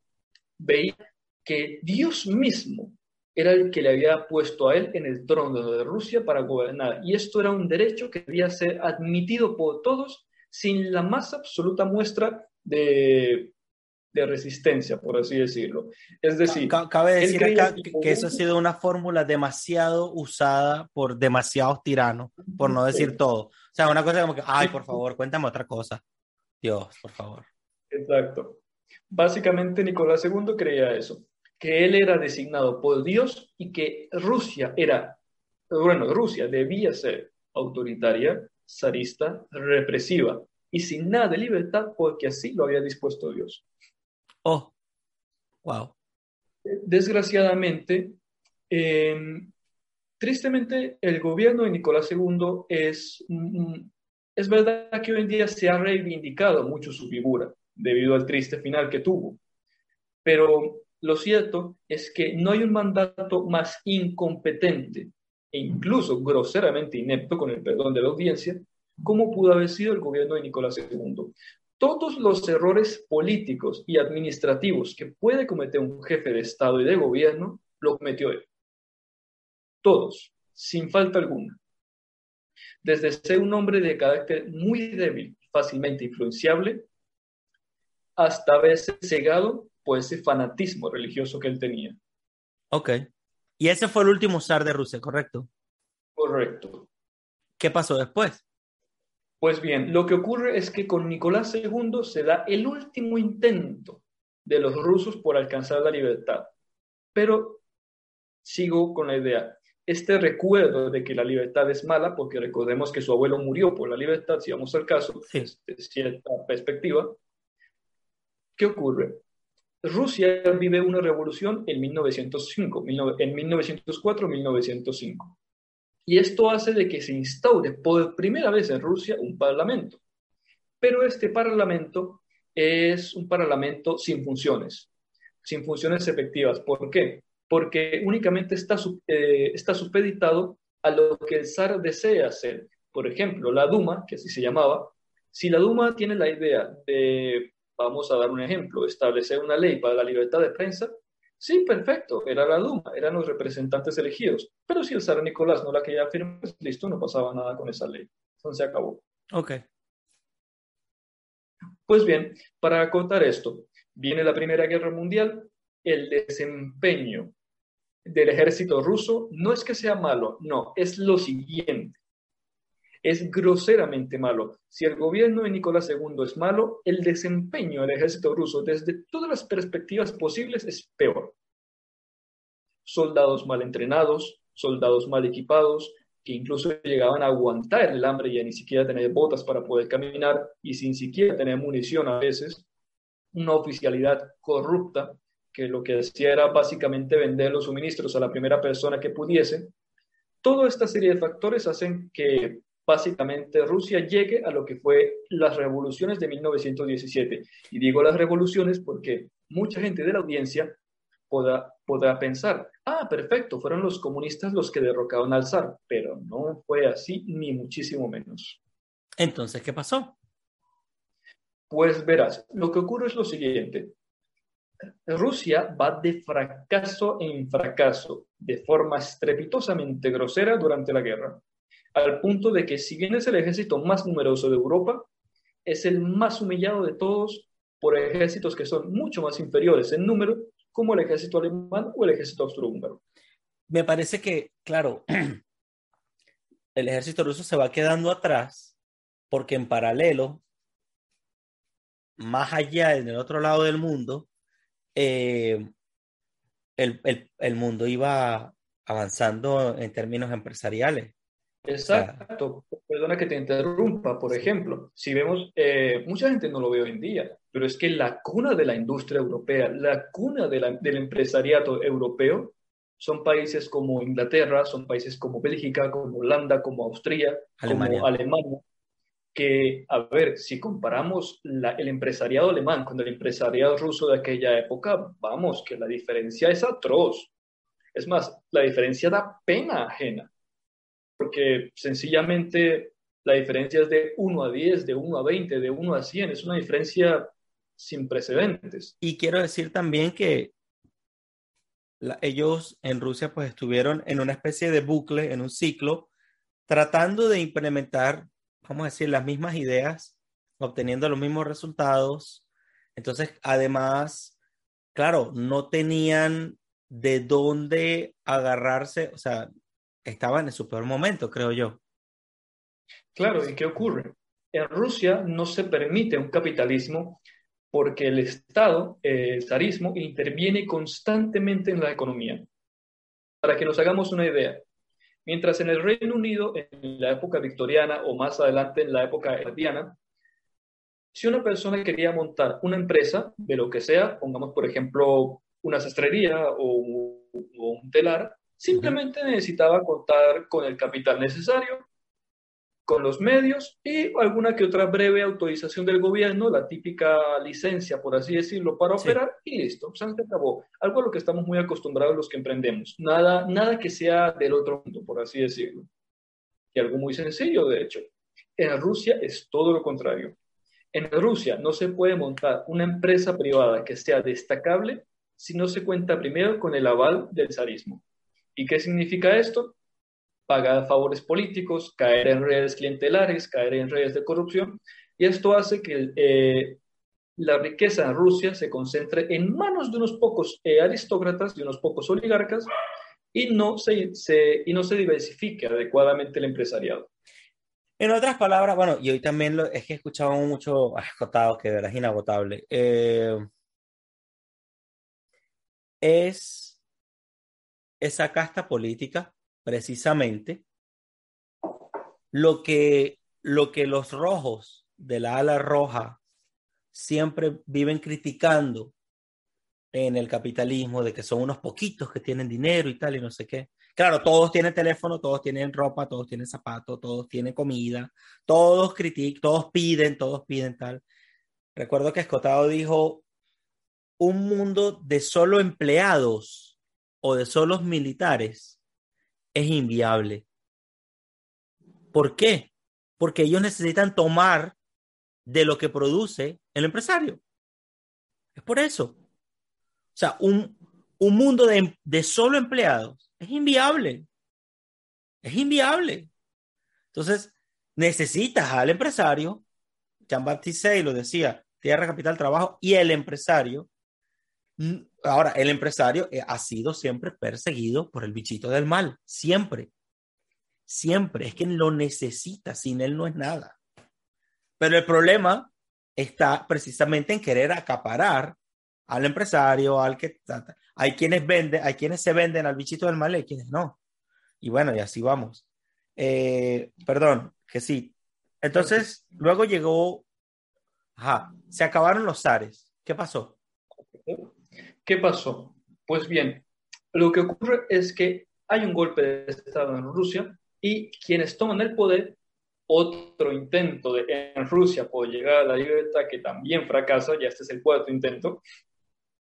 veía que Dios mismo era el que le había puesto a él en el trono de Rusia para gobernar. Y esto era un derecho que debía ser admitido por todos sin la más absoluta muestra de, de resistencia, por así decirlo. Es decir, cabe decir acá que, eso ha sido una fórmula demasiado usada por demasiados tiranos, por no decir todo. O sea, una cosa como que, ay, por favor, cuéntame otra cosa. Dios, por favor. Exacto. Básicamente Nicolás II creía eso, que él era designado por Dios y que Rusia era, bueno, Rusia debía ser autoritaria, zarista, represiva y sin nada de libertad porque así lo había dispuesto Dios. Oh, wow. Desgraciadamente, em, tristemente, el gobierno de Nicolás II es, mm, es verdad que hoy en día se ha reivindicado mucho su figura debido al triste final que tuvo, pero lo cierto es que no hay un mandato más incompetente e incluso groseramente inepto, con el perdón de la audiencia, como pudo haber sido el gobierno de Nicolás II. Todos los errores políticos y administrativos que puede cometer un jefe de Estado y de gobierno, lo cometió él. Todos, sin falta alguna. Desde ser un hombre de carácter muy débil, fácilmente influenciable, hasta haberse cegado por ese fanatismo religioso que él tenía. Ok. Y ese fue el último zar de Rusia, ¿correcto? Correcto. ¿Qué pasó después? Pues bien, lo que ocurre es que con Nicolás II se da el último intento de los rusos por alcanzar la libertad. Pero sigo con la idea. Este recuerdo de que la libertad es mala, porque recordemos que su abuelo murió por la libertad, si vamos al caso, de cierta perspectiva, ¿qué ocurre? Rusia vive una revolución en 1905, en 1904-1905. Y esto hace de que se instaure por primera vez en Rusia un parlamento. Pero este parlamento es un parlamento sin funciones, sin funciones efectivas. ¿Por qué? Porque únicamente está, eh, está supeditado a lo que el zar desea hacer. Por ejemplo, la Duma, que así se llamaba, si la Duma tiene la idea de, vamos a dar un ejemplo, establecer una ley para la libertad de prensa, Sí, perfecto, era la Duma, eran los representantes elegidos. Pero si el zar Nicolás no la quería firmar, pues listo, no pasaba nada con esa ley. Entonces se acabó. Ok. Pues bien, para acotar esto, viene la Primera Guerra Mundial, el desempeño del ejército ruso no es que sea malo, no, es lo siguiente. Es groseramente malo. Si el gobierno de Nicolás II es malo, el desempeño del ejército ruso desde todas las perspectivas posibles es peor. Soldados mal entrenados, soldados mal equipados, que incluso llegaban a aguantar el hambre y a ni siquiera tener botas para poder caminar y sin siquiera tener munición a veces, una oficialidad corrupta que lo que hacía era básicamente vender los suministros a la primera persona que pudiese. Toda esta serie de factores hacen que básicamente Rusia llegue a lo que fue las revoluciones de 1917. Y digo las revoluciones porque mucha gente de la audiencia podrá, podrá pensar, ah, perfecto, fueron los comunistas los que derrocaron al zar, pero no fue así, ni muchísimo menos. Entonces, ¿qué pasó? Pues verás, lo que ocurre es lo siguiente. Rusia va de fracaso en fracaso, de forma estrepitosamente grosera durante la guerra al punto de que si bien es el ejército más numeroso de Europa, es el más humillado de todos por ejércitos que son mucho más inferiores en número, como el ejército alemán o el ejército austrohúngaro. Me parece que, claro, el ejército ruso se va quedando atrás porque en paralelo, más allá, en el otro lado del mundo, eh, el, el mundo iba avanzando en términos empresariales Exacto. Perdona que te interrumpa. Por ejemplo, si vemos, eh, mucha gente no lo ve hoy en día, pero es que la cuna de la industria europea, la cuna del empresariado europeo, son países como Inglaterra, son países como Bélgica, como Holanda, como Austria, como Alemania, que, a ver, si comparamos el empresariado alemán con el empresariado ruso de aquella época, vamos, que la diferencia es atroz. Es más, la diferencia da pena ajena porque sencillamente la diferencia es de 1 a 10, de 1 a 20, de 1 a 100, es una diferencia sin precedentes. Y quiero decir también que ellos en Rusia pues estuvieron en una especie de bucle, en un ciclo, tratando de implementar, vamos a decir, las mismas ideas, obteniendo los mismos resultados. Entonces, además, claro, no tenían de dónde agarrarse, o sea, estaban en su peor momento, creo yo. Claro, ¿y qué ocurre? En Rusia no se permite un capitalismo porque el Estado, el zarismo, interviene constantemente en la economía. Para que nos hagamos una idea, mientras en el Reino Unido, en la época victoriana o más adelante en la época ediana, si una persona quería montar una empresa de lo que sea, pongamos por ejemplo una sastrería o un telar, Simplemente necesitaba contar con el capital necesario, con los medios y alguna que otra breve autorización del gobierno, la típica licencia, por así decirlo, para operar y listo, se acabó. Algo a lo que estamos muy acostumbrados los que emprendemos. Nada, nada que sea del otro mundo, por así decirlo. Y algo muy sencillo, de hecho. En Rusia es todo lo contrario. En Rusia no se puede montar una empresa privada que sea destacable si no se cuenta primero con el aval del zarismo. ¿Y qué significa esto? Pagar favores políticos, caer en redes clientelares, caer en redes de corrupción. Y esto hace que eh, la riqueza en Rusia se concentre en manos de unos pocos eh, aristócratas, de unos pocos oligarcas, y no se, y no se diversifique adecuadamente el empresariado. En otras palabras, bueno, y hoy también lo, es que he escuchado mucho agotado, que de verdad es inagotable. Eh, es esa casta política, precisamente, lo que, lo que los rojos de la ala roja siempre viven criticando en el capitalismo, de que son unos poquitos que tienen dinero y tal, y no sé qué. Claro, todos tienen teléfono, todos tienen ropa, todos tienen zapatos, todos tienen comida, todos critican, todos piden, todos piden tal. Recuerdo que Escotado dijo, un mundo de solo empleados o de solos militares es inviable. ¿Por qué? Porque ellos necesitan tomar de lo que produce el empresario. Es por eso. O sea, un, un mundo de, de solo empleados es inviable. Es inviable. Entonces, necesitas al empresario, Jean-Baptiste lo decía, tierra, capital, trabajo, y el empresario Ahora, el empresario eh, ha sido siempre perseguido por el bichito del mal, siempre, siempre, es que lo necesita, sin él no es nada. Pero el problema está precisamente en querer acaparar al empresario, al que hay quienes venden, hay quienes se venden al bichito del mal y hay quienes no. Y bueno, y así vamos. Eh, perdón, que sí. Entonces, luego llegó, ajá, se acabaron los zares. ¿Qué pasó? ¿Qué pasó? Pues bien, lo que ocurre es que hay un golpe de Estado en Rusia y quienes toman el poder, otro intento de, en Rusia por llegar a la libertad que también fracasa, ya este es el cuarto intento,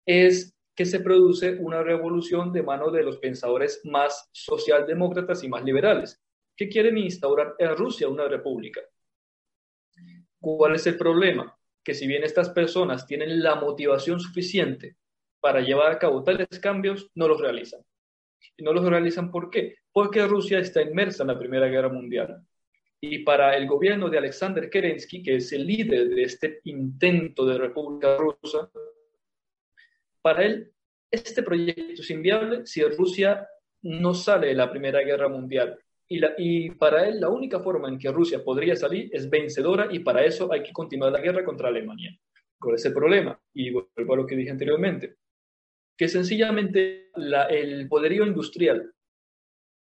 es que se produce una revolución de mano de los pensadores más socialdemócratas y más liberales, que quieren instaurar en Rusia una república. ¿Cuál es el problema? Que si bien estas personas tienen la motivación suficiente para llevar a cabo tales cambios no los realizan. Y no los realizan ¿por qué? Porque Rusia está inmersa en la Primera Guerra Mundial. Y para el gobierno de Alexander Kerensky, que es el líder de este intento de República Rusa, para él este proyecto es inviable si Rusia no sale de la Primera Guerra Mundial. Y, para él la única forma en que Rusia podría salir es vencedora y para eso hay que continuar la guerra contra Alemania. ¿Cuál es el problema? Y vuelvo a lo que dije anteriormente que sencillamente el poderío industrial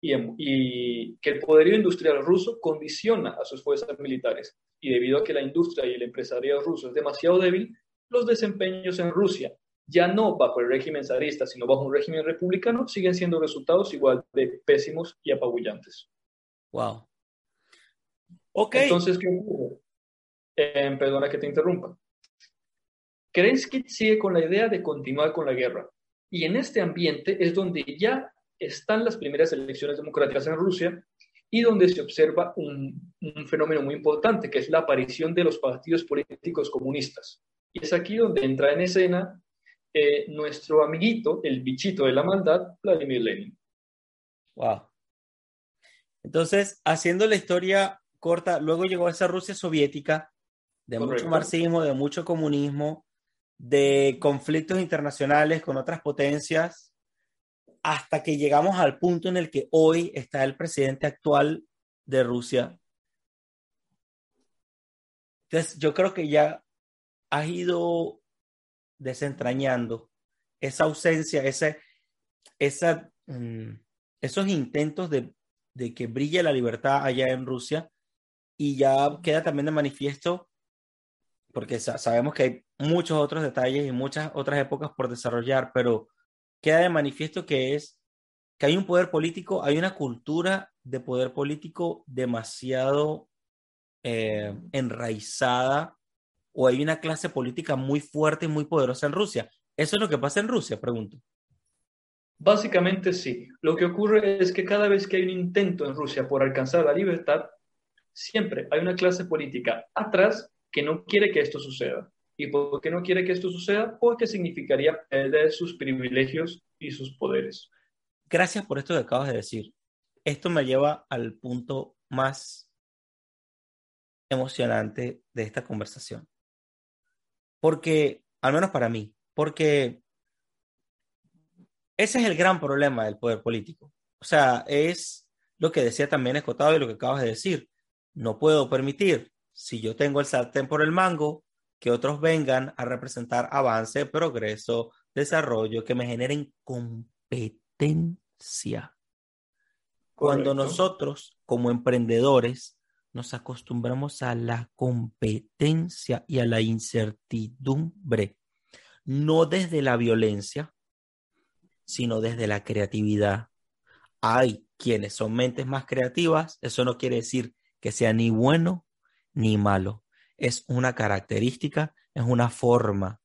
y, que el poderío industrial ruso condiciona a sus fuerzas militares. Y debido a que la industria y el empresariado ruso es demasiado débil, los desempeños en Rusia, ya no bajo el régimen zarista, sino bajo un régimen republicano, siguen siendo resultados igual de pésimos y apabullantes. Wow. Ok. Entonces, ¿qué ocurre? Eh, perdona que te interrumpa. Kerensky sigue con la idea de continuar con la guerra. Y en este ambiente es donde ya están las primeras elecciones democráticas en Rusia y donde se observa un, fenómeno muy importante, que es la aparición de los partidos políticos comunistas. Y es aquí donde entra en escena eh, nuestro amiguito, el bichito de la maldad, Vladimir Lenin. Wow. Entonces, haciendo la historia corta, luego llegó a esa Rusia soviética, de mucho marxismo, de mucho comunismo, de conflictos internacionales con otras potencias, hasta que llegamos al punto en el que hoy está el presidente actual de Rusia. Entonces, yo creo que ya ha ido desentrañando esa ausencia, ese, esa, mm, esos intentos de, de que brille la libertad allá en Rusia y ya queda también de manifiesto, porque sabemos que hay muchos otros detalles y muchas otras épocas por desarrollar, pero queda de manifiesto que es que hay un poder político, hay una cultura de poder político demasiado eh, enraizada o hay una clase política muy fuerte y muy poderosa en Rusia. ¿Eso es lo que pasa en Rusia? Pregunto. Básicamente sí. Lo que ocurre es que cada vez que hay un intento en Rusia por alcanzar la libertad, siempre hay una clase política atrás que no quiere que esto suceda. ¿Y por qué no quiere que esto suceda? Porque significaría perder sus privilegios y sus poderes. Gracias por esto que acabas de decir. Esto me lleva al punto más emocionante de esta conversación. Porque, al menos para mí, porque ese es el gran problema del poder político. O sea, es lo que decía también Escotado y lo que acabas de decir. No puedo permitir, si yo tengo el sartén por el mango, que otros vengan a representar avance, progreso, desarrollo, que me generen competencia. Cuando nosotros, como emprendedores, nos acostumbramos a la competencia y a la incertidumbre, no desde la violencia, sino desde la creatividad. Hay quienes son mentes más creativas, eso no quiere decir que sea ni bueno ni malo es una característica, es una forma,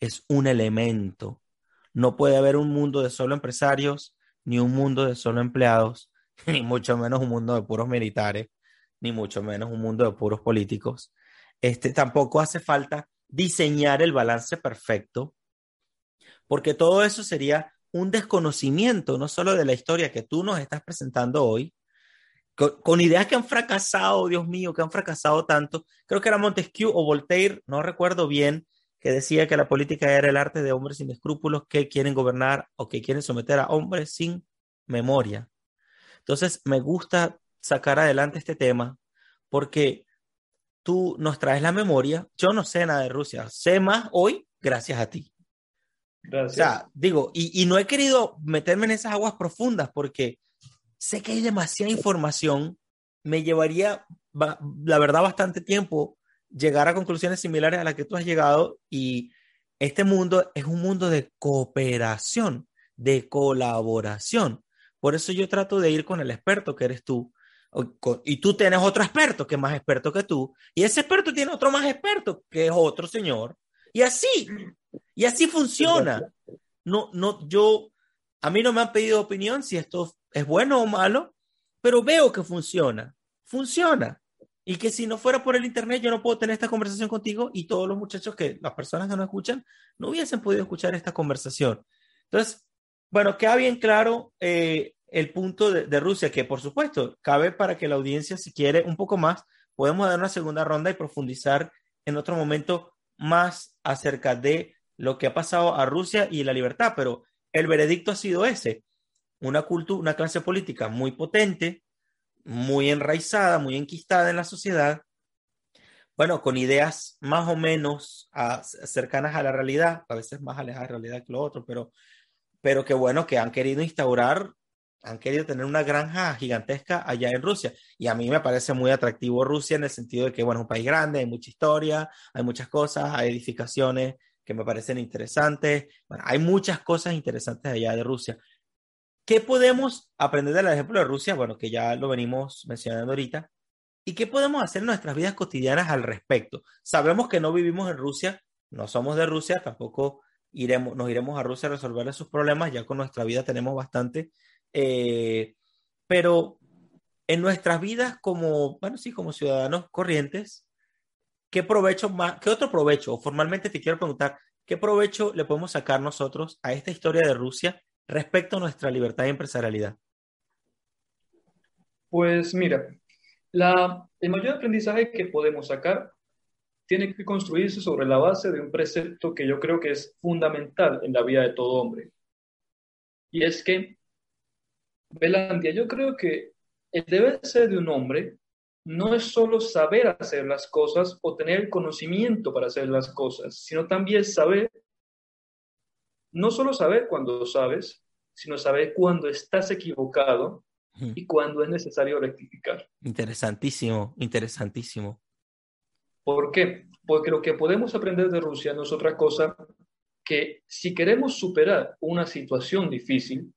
es un elemento. No puede haber un mundo de solo empresarios, ni un mundo de solo empleados, ni mucho menos un mundo de puros militares, ni mucho menos un mundo de puros políticos. Este, tampoco hace falta diseñar el balance perfecto, porque todo eso sería un desconocimiento no solo de la historia que tú nos estás presentando hoy, con, ideas que han fracasado, Dios mío, que han fracasado tanto. Creo que era Montesquieu o Voltaire, no recuerdo bien, que decía que la política era el arte de hombres sin escrúpulos que quieren gobernar o que quieren someter a hombres sin memoria. Entonces, me gusta sacar adelante este tema porque tú nos traes la memoria. Yo no sé nada de Rusia, sé más hoy gracias a ti. Gracias. O sea, digo, y, y no he querido meterme en esas aguas profundas porque sé que hay demasiada información, me llevaría, la verdad, bastante tiempo llegar a conclusiones similares a las que tú has llegado y este mundo es un mundo de cooperación, de colaboración. Por eso yo trato de ir con el experto que eres tú. Y tú tienes otro experto que es más experto que tú. Y ese experto tiene otro más experto que es otro señor. Y así, y así funciona. No, no, yo, a mí no me han pedido opinión si esto es bueno o malo, pero veo que funciona, funciona. Y que si no fuera por el Internet, yo no puedo tener esta conversación contigo y todos los muchachos que, las personas que no escuchan, no hubiesen podido escuchar esta conversación. Entonces, bueno, queda bien claro eh, el punto de, de, Rusia, que por supuesto, cabe para que la audiencia, si quiere un poco más, podemos dar una segunda ronda y profundizar en otro momento más acerca de lo que ha pasado a Rusia y la libertad, pero el veredicto ha sido ese una cultura, una clase política muy potente, muy enraizada, muy enquistada en la sociedad, bueno, con ideas más o menos ah, cercanas a la realidad, a veces más alejadas de la realidad que lo otro, pero, pero que bueno, que han querido instaurar han querido tener una granja gigantesca allá en Rusia. Y a mí me parece muy atractivo Rusia en el sentido de que, bueno, es un país grande, hay mucha historia, hay muchas cosas, hay edificaciones que me parecen interesantes. Hay muchas cosas interesantes allá de Rusia. ¿Qué podemos aprender del ejemplo de Rusia? Bueno, que ya lo venimos mencionando ahorita. ¿Y qué podemos hacer en nuestras vidas cotidianas al respecto? Sabemos que no vivimos en Rusia, no somos de Rusia, tampoco iremos, nos iremos a Rusia a resolver esos problemas, ya con nuestra vida tenemos bastante. Eh, pero en nuestras vidas como, bueno, sí, como ciudadanos corrientes, ¿qué provecho más, qué otro provecho? Formalmente te quiero preguntar, ¿qué provecho le podemos sacar nosotros a esta historia de Rusia respecto a nuestra libertad y empresarialidad? Pues mira, el mayor aprendizaje que podemos sacar tiene que construirse sobre la base de un precepto que yo creo que es fundamental en la vida de todo hombre. Y es que, Belandia, yo creo que el deber ser de un hombre no es solo saber hacer las cosas o tener el conocimiento para hacer las cosas, sino también saber, no solo saber cuando sabes, sino saber cuando estás equivocado y cuando es necesario rectificar. Interesantísimo, interesantísimo. ¿Por qué? Porque lo que podemos aprender de Rusia no es otra cosa que si queremos superar una situación difícil,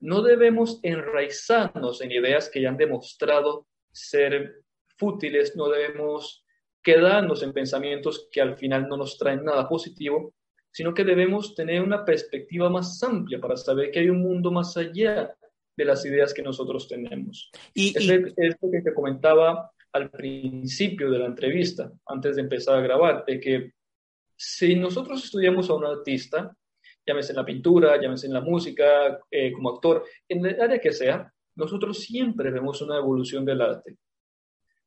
no debemos enraizarnos en ideas que ya han demostrado ser fútiles, no debemos quedarnos en pensamientos que al final no nos traen nada positivo, sino que debemos tener una perspectiva más amplia para saber que hay un mundo más allá de las ideas que nosotros tenemos. Y, es, lo que te comentaba al principio de la entrevista, antes de empezar a grabar, de que si nosotros estudiamos a un artista, llámese en la pintura, llámese en la música, eh, como actor, en el área que sea, nosotros siempre vemos una evolución del arte.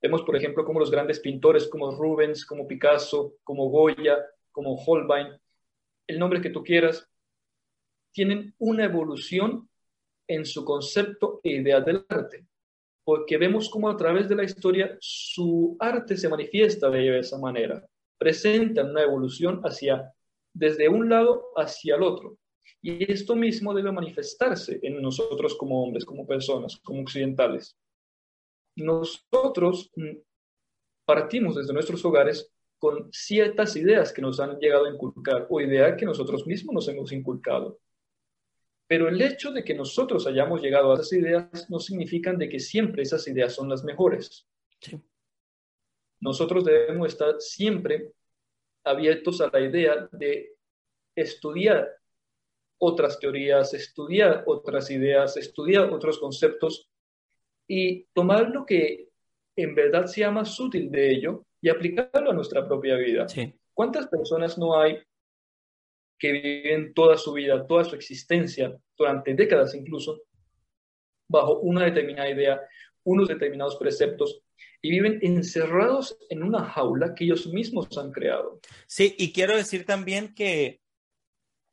Vemos, por ejemplo, como los grandes pintores como Rubens, como Picasso, como Goya, como Holbein, el nombre que tú quieras, tienen una evolución en su concepto e idea del arte porque vemos cómo a través de la historia su arte se manifiesta de esa manera, presenta una evolución hacia, desde un lado hacia el otro. Y esto mismo debe manifestarse en nosotros como hombres, como personas, como occidentales. Nosotros mm, partimos desde nuestros hogares con ciertas ideas que nos han llegado a inculcar o ideas que nosotros mismos nos hemos inculcado. Pero el hecho de que nosotros hayamos llegado a esas ideas no significa de que siempre esas ideas son las mejores. Nosotros debemos estar siempre abiertos a la idea de estudiar otras teorías, estudiar otras ideas, estudiar otros conceptos y tomar lo que en verdad sea más útil de ello y aplicarlo a nuestra propia vida. ¿Cuántas personas no hay que viven toda su vida, toda su existencia, durante décadas incluso, bajo una determinada idea, unos determinados preceptos, y viven encerrados en una jaula que ellos mismos han creado. Sí, y quiero decir también que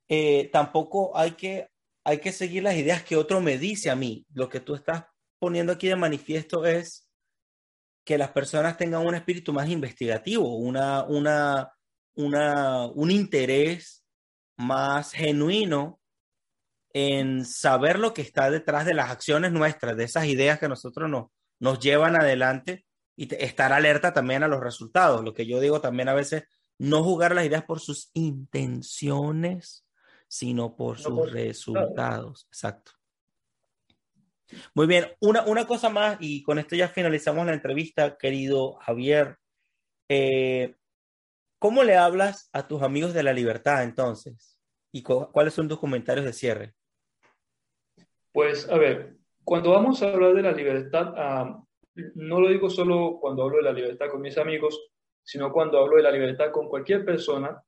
eh, tampoco hay que, hay que seguir las ideas que otro me dice a mí. Lo que tú estás poniendo aquí de manifiesto es que las personas tengan un espíritu más investigativo, una, una, una, un interés más genuino en saber lo que está detrás de las acciones nuestras, de esas ideas que nosotros nos, nos llevan adelante y estar alerta también a los resultados. Lo que yo digo también a veces, no jugar las ideas por sus intenciones, sino por sus resultados. Exacto. Muy bien, una, una, cosa más y con esto ya finalizamos la entrevista, querido Javier. Eh, ¿Cómo le hablas a tus amigos de la libertad entonces? ¿Y cuáles son tus comentarios de cierre? Pues, a ver, cuando vamos a hablar de la libertad, ah, no lo digo solo cuando hablo de la libertad con mis amigos, sino cuando hablo de la libertad con cualquier persona,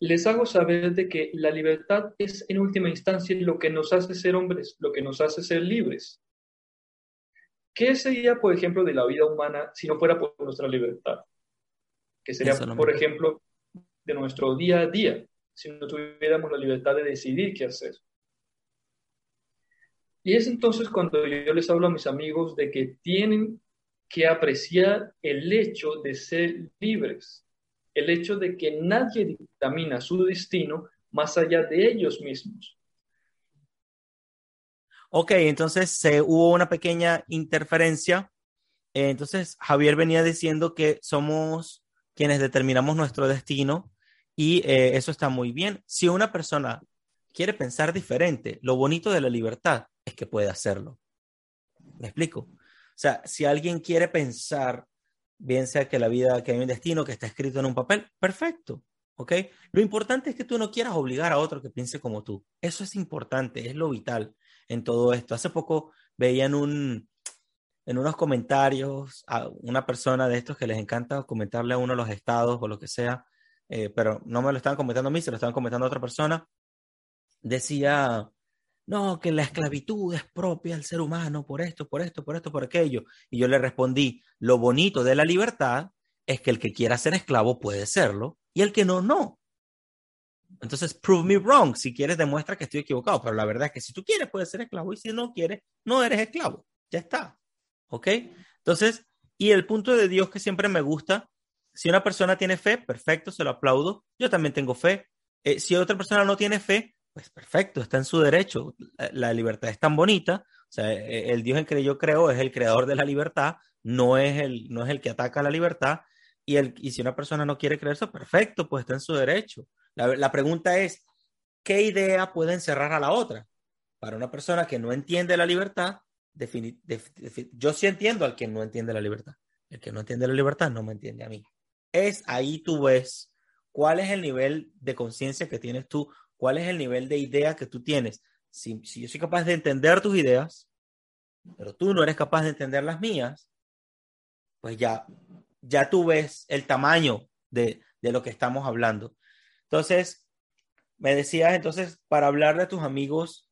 les hago saber de que la libertad es en última instancia lo que nos hace ser hombres, lo que nos hace ser libres. ¿Qué sería, por ejemplo, de la vida humana si no fuera por nuestra libertad? que sería, por ejemplo, de nuestro día a día, si no tuviéramos la libertad de decidir qué hacer. Y es entonces cuando yo les hablo a mis amigos de que tienen que apreciar el hecho de ser libres, el hecho de que nadie dictamina su destino más allá de ellos mismos. Ok, entonces se hubo una pequeña interferencia. Eh, entonces Javier venía diciendo que somos quienes determinamos nuestro destino y eh, eso está muy bien. Si una persona quiere pensar diferente, lo bonito de la libertad es que puede hacerlo. ¿Me explico? O sea, si alguien quiere pensar, bien sea que la vida, que hay un destino que está escrito en un papel, perfecto. ¿Ok? Lo importante es que tú no quieras obligar a otro que piense como tú. Eso es importante, es lo vital en todo esto. Hace poco veía en, un, en unos comentarios a una persona de estos que les encanta comentarle a uno los estados o lo que sea, eh, pero no me lo estaban comentando a mí, se lo estaban comentando a otra persona. Decía, no, que la esclavitud es propia al ser humano por esto, por esto, por esto, por aquello. Y yo le respondí, lo bonito de la libertad es que el que quiera ser esclavo puede serlo y el que no, no. Entonces, prove me wrong. Si quieres, demuestra que estoy equivocado. Pero la verdad es que si tú quieres, puedes ser esclavo. Y si no quieres, no eres esclavo. Ya está. ¿Ok? Entonces, y el punto de Dios que siempre me gusta, si una persona tiene fe, perfecto, se lo aplaudo. Yo también tengo fe. Eh, si otra persona no tiene fe, pues perfecto, está en su derecho. La, libertad es tan bonita. O sea, e, el Dios en que yo creo es el creador de la libertad, no es el, no es el que ataca la libertad. Y, el, y si una persona no quiere creer eso, perfecto, pues está en su derecho. La, la pregunta es, ¿qué idea puede encerrar a la otra? Para una persona que no entiende la libertad, yo sí entiendo al que no entiende la libertad. El que no entiende la libertad no me entiende a mí. Es ahí tú ves cuál es el nivel de conciencia que tienes tú cuál es el nivel de idea que tú tienes. Si, yo soy capaz de entender tus ideas, pero tú no eres capaz de entender las mías, pues ya, ya tú ves el tamaño de, lo que estamos hablando. Entonces, me decías, entonces, para hablar de tus amigos,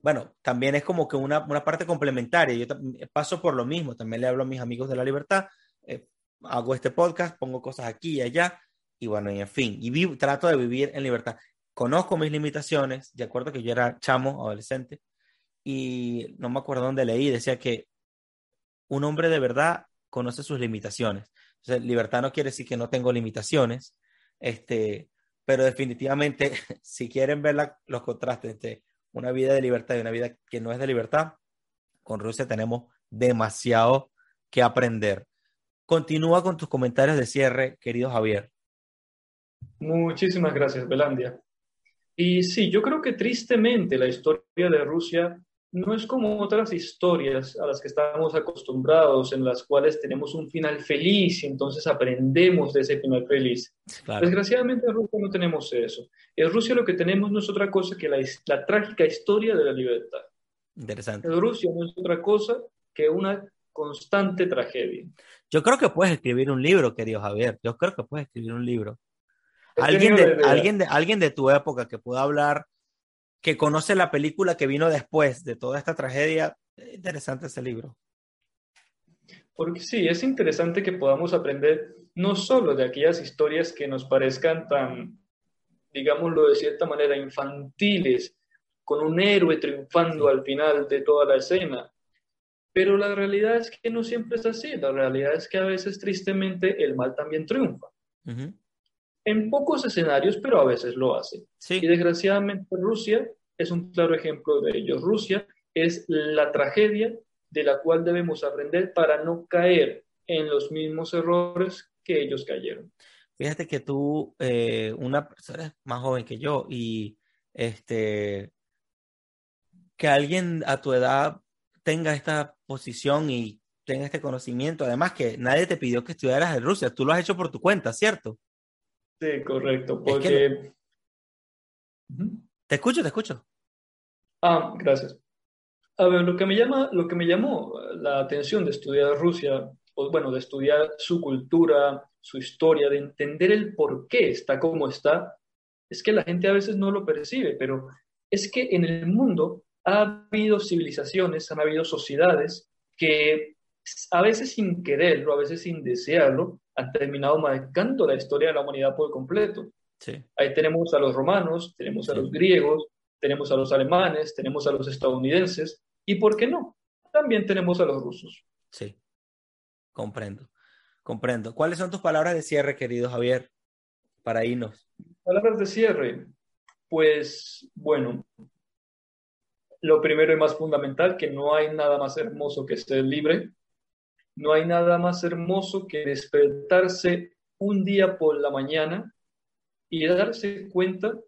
bueno, también es como que una, parte complementaria. Yo paso por lo mismo, también le hablo a mis amigos de la libertad, eh, hago este podcast, pongo cosas aquí y allá, y bueno, y en fin, y trato de vivir en libertad conozco mis limitaciones, de acuerdo que yo era chamo, adolescente, y no me acuerdo dónde leí, decía que un hombre de verdad conoce sus limitaciones. Libertad no quiere decir que no tengo limitaciones, este, pero definitivamente, si quieren ver los contrastes entre una vida de libertad y una vida que no es de libertad, con Rusia tenemos demasiado que aprender. Continúa con tus comentarios de cierre, querido Javier. Muchísimas gracias, Belandia. Y sí, yo creo que tristemente la historia de Rusia no es como otras historias a las que estamos acostumbrados, en las cuales tenemos un final feliz y entonces aprendemos de ese final feliz. Desgraciadamente en Rusia no tenemos eso. En Rusia lo que tenemos no es otra cosa que la, la trágica historia de la libertad. Interesante. En Rusia no es otra cosa que una constante tragedia. Yo creo que puedes escribir un libro, querido Javier. Yo creo que puedes escribir un libro. Alguien de, alguien, de, alguien de tu época que pueda hablar, que conoce la película que vino después de toda esta tragedia. Interesante ese libro. Porque sí, es interesante que podamos aprender no solo de aquellas historias que nos parezcan tan, digámoslo de cierta manera, infantiles, con un héroe triunfando al final de toda la escena, pero la realidad es que no siempre es así. La realidad es que a veces, tristemente, el mal también triunfa en pocos escenarios, pero a veces lo hace. Y desgraciadamente Rusia es un claro ejemplo de ello. Rusia es la tragedia de la cual debemos aprender para no caer en los mismos errores que ellos cayeron. Fíjate que tú, eh, una persona más joven que yo, y este, que alguien a tu edad tenga esta posición y tenga este conocimiento, además que nadie te pidió que estudiaras en Rusia, tú lo has hecho por tu cuenta, ¿cierto? Sí, correcto, porque... Te escucho, te escucho. Ah, gracias. A ver, lo que me llama, lo que me llamó la atención de estudiar Rusia, o bueno, de estudiar su cultura, su historia, de entender el por qué está como está, es que la gente a veces no lo percibe, pero es que en el mundo ha habido civilizaciones, han habido sociedades que a veces sin quererlo, a veces sin desearlo, han terminado marcando la historia de la humanidad por completo. Sí. Ahí tenemos a los romanos, tenemos a los griegos, tenemos a los alemanes, tenemos a los estadounidenses y, ¿por qué no? También tenemos a los rusos. Sí, comprendo, comprendo. ¿Cuáles son tus palabras de cierre, querido Javier, para irnos? Palabras de cierre. Pues bueno, lo primero y más fundamental, que no hay nada más hermoso que ser libre. No hay nada más hermoso que despertarse un día por la mañana y darse cuenta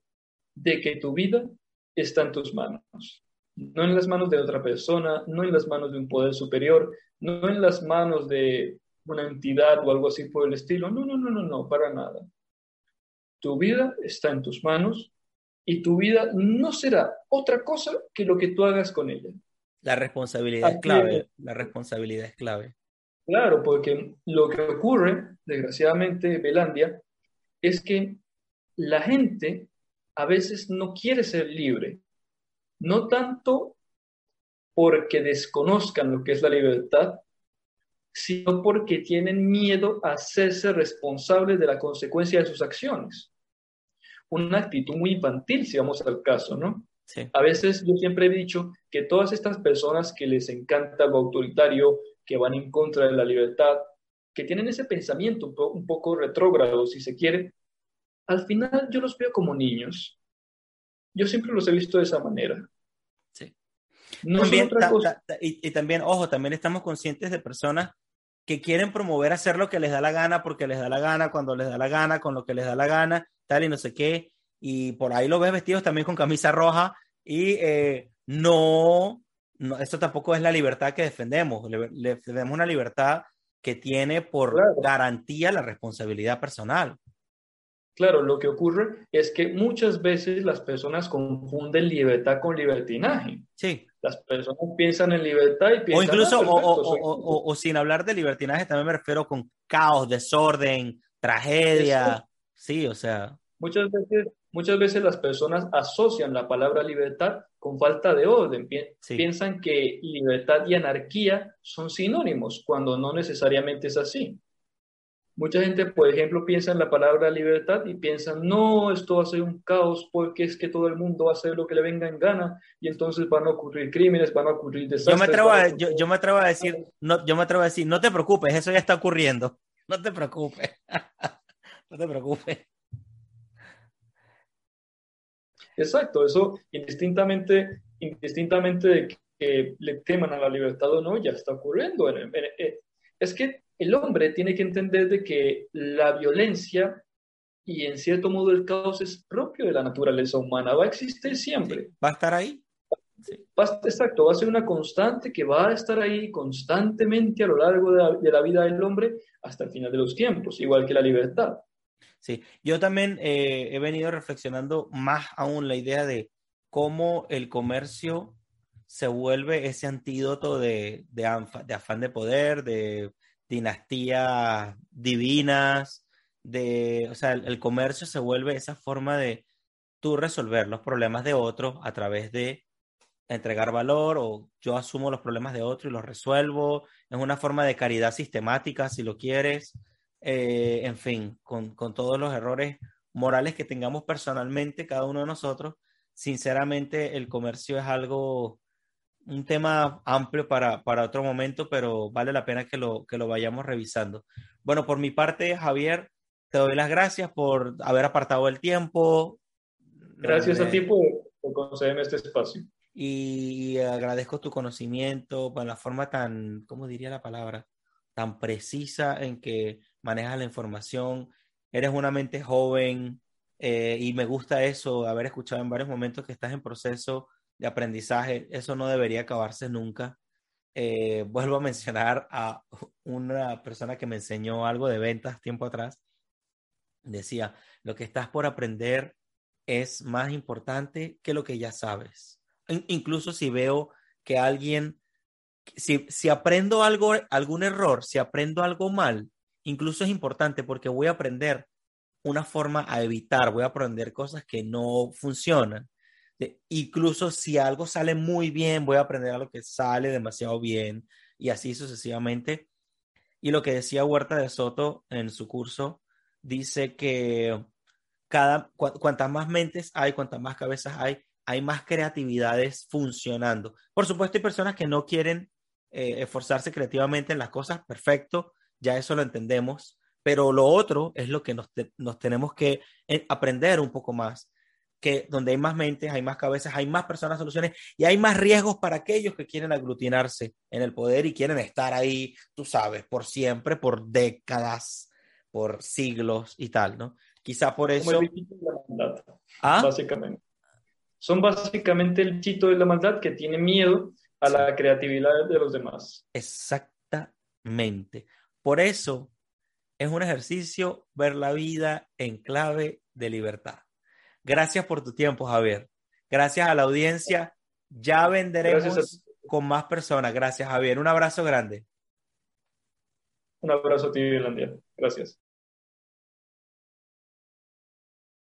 de que tu vida está en tus manos. No en las manos de otra persona, no en las manos de un poder superior, no en las manos de una entidad o algo así por el estilo. No, no, no, no, no, para nada. Tu vida está en tus manos y tu vida no será otra cosa que lo que tú hagas con ella. La responsabilidad es clave, la responsabilidad es clave. Claro, porque lo que ocurre, desgraciadamente, Belandia, es que la gente a veces no quiere ser libre, no tanto porque desconozcan lo que es la libertad, sino porque tienen miedo a hacerse responsables de la consecuencia de sus acciones. Una actitud muy infantil, si vamos al caso, ¿no? A veces yo siempre he dicho que todas estas personas que les encanta lo autoritario, que van en contra de la libertad, que tienen ese pensamiento un, poco retrógrado, si se quiere, al final yo los veo como niños. Yo siempre los he visto de esa manera. Sí. y, también, ojo, también estamos conscientes de personas que quieren promover hacer lo que les da la gana porque les da la gana, cuando les da la gana, con lo que les da la gana, tal y no sé qué. Y por ahí lo ves vestidos también con camisa roja y eh, no, no, esto tampoco es la libertad que defendemos. Le, defendemos una libertad que tiene por garantía la responsabilidad personal. Claro, lo que ocurre es que muchas veces las personas confunden libertad con libertinaje. Sí. Las personas piensan en libertad y piensan... O incluso, ah, o, o, sin hablar de libertinaje, también me refiero con caos, desorden, tragedia. Sí, o sea... Muchas veces, muchas veces las personas asocian la palabra libertad con falta de orden. Piensan que libertad y anarquía son sinónimos, cuando no necesariamente es así. Mucha gente, por ejemplo, piensa en la palabra libertad y piensa, no, esto va a ser un caos porque es que todo el mundo va a hacer lo que le venga en gana y entonces van a ocurrir crímenes, van a ocurrir desastres. Yo me atrevo a, yo, me atrevo a decir, no, yo me atrevo a decir, no te preocupes, eso ya está ocurriendo. No te preocupes. no te preocupes. Exacto, eso indistintamente, indistintamente de que le teman a la libertad o no, ya está ocurriendo. Es que el hombre tiene que entender de que la violencia y en cierto modo el caos es propio de la naturaleza humana, va a existir siempre. va a estar ahí. exacto, va a ser una constante que va a estar ahí constantemente a lo largo de la, vida del hombre hasta el final de los tiempos, igual que la libertad. Sí, yo también eh, he venido reflexionando más aún la idea de cómo el comercio se vuelve ese antídoto de, de afán de poder, de dinastías divinas, de, o sea, el, comercio se vuelve esa forma de tú resolver los problemas de otros a través de entregar valor o yo asumo los problemas de otro y los resuelvo. Es una forma de caridad sistemática, si lo quieres. Eh, en fin, con, con, todos los errores morales que tengamos personalmente cada uno de nosotros, sinceramente el comercio es algo un tema amplio para, para, otro momento, pero vale la pena que lo, que lo vayamos revisando. Bueno, por mi parte, Javier, te doy las gracias por haber apartado el tiempo. Gracias a ti por, concederme este espacio. Y, agradezco tu conocimiento, por la forma tan, ¿cómo diría la palabra? Tan precisa en que manejas la información. Eres una mente joven eh, y me gusta eso, haber escuchado en varios momentos que estás en proceso de aprendizaje, eso no debería acabarse nunca. Eh, vuelvo a mencionar a una persona que me enseñó algo de ventas tiempo atrás. Decía, lo que estás por aprender es más importante que lo que ya sabes. incluso si veo que alguien, si, si aprendo algo, algún error, si aprendo algo mal, incluso es importante porque voy a aprender una forma a evitar, voy a aprender cosas que no funcionan incluso si algo sale muy bien, voy a aprender a lo que sale demasiado bien y así sucesivamente. Y lo que decía Huerta de Soto en su curso, dice que cada, cuantas más mentes hay, cuantas más cabezas hay, hay más creatividades funcionando. Por supuesto, hay personas que no quieren eh, esforzarse creativamente en las cosas, perfecto, ya eso lo entendemos, pero lo otro es lo que nos, nos tenemos que eh, aprender un poco más que donde hay más mentes, hay más cabezas, hay más personas, soluciones y hay más riesgos para aquellos que quieren aglutinarse en el poder y quieren estar ahí, tú sabes, por siempre, por décadas, por siglos y tal, ¿no? Quizá por eso... Como el bichito de la maldad, ¿Ah? básicamente. Son básicamente el chito de la maldad que tiene miedo a la creatividad de los demás. Exactamente. Por eso es un ejercicio ver la vida en clave de libertad. Gracias por tu tiempo, Javier. Gracias a la audiencia. Ya venderemos con más personas. Gracias, Javier. Un abrazo grande. Un abrazo a ti, Irlandia. Gracias.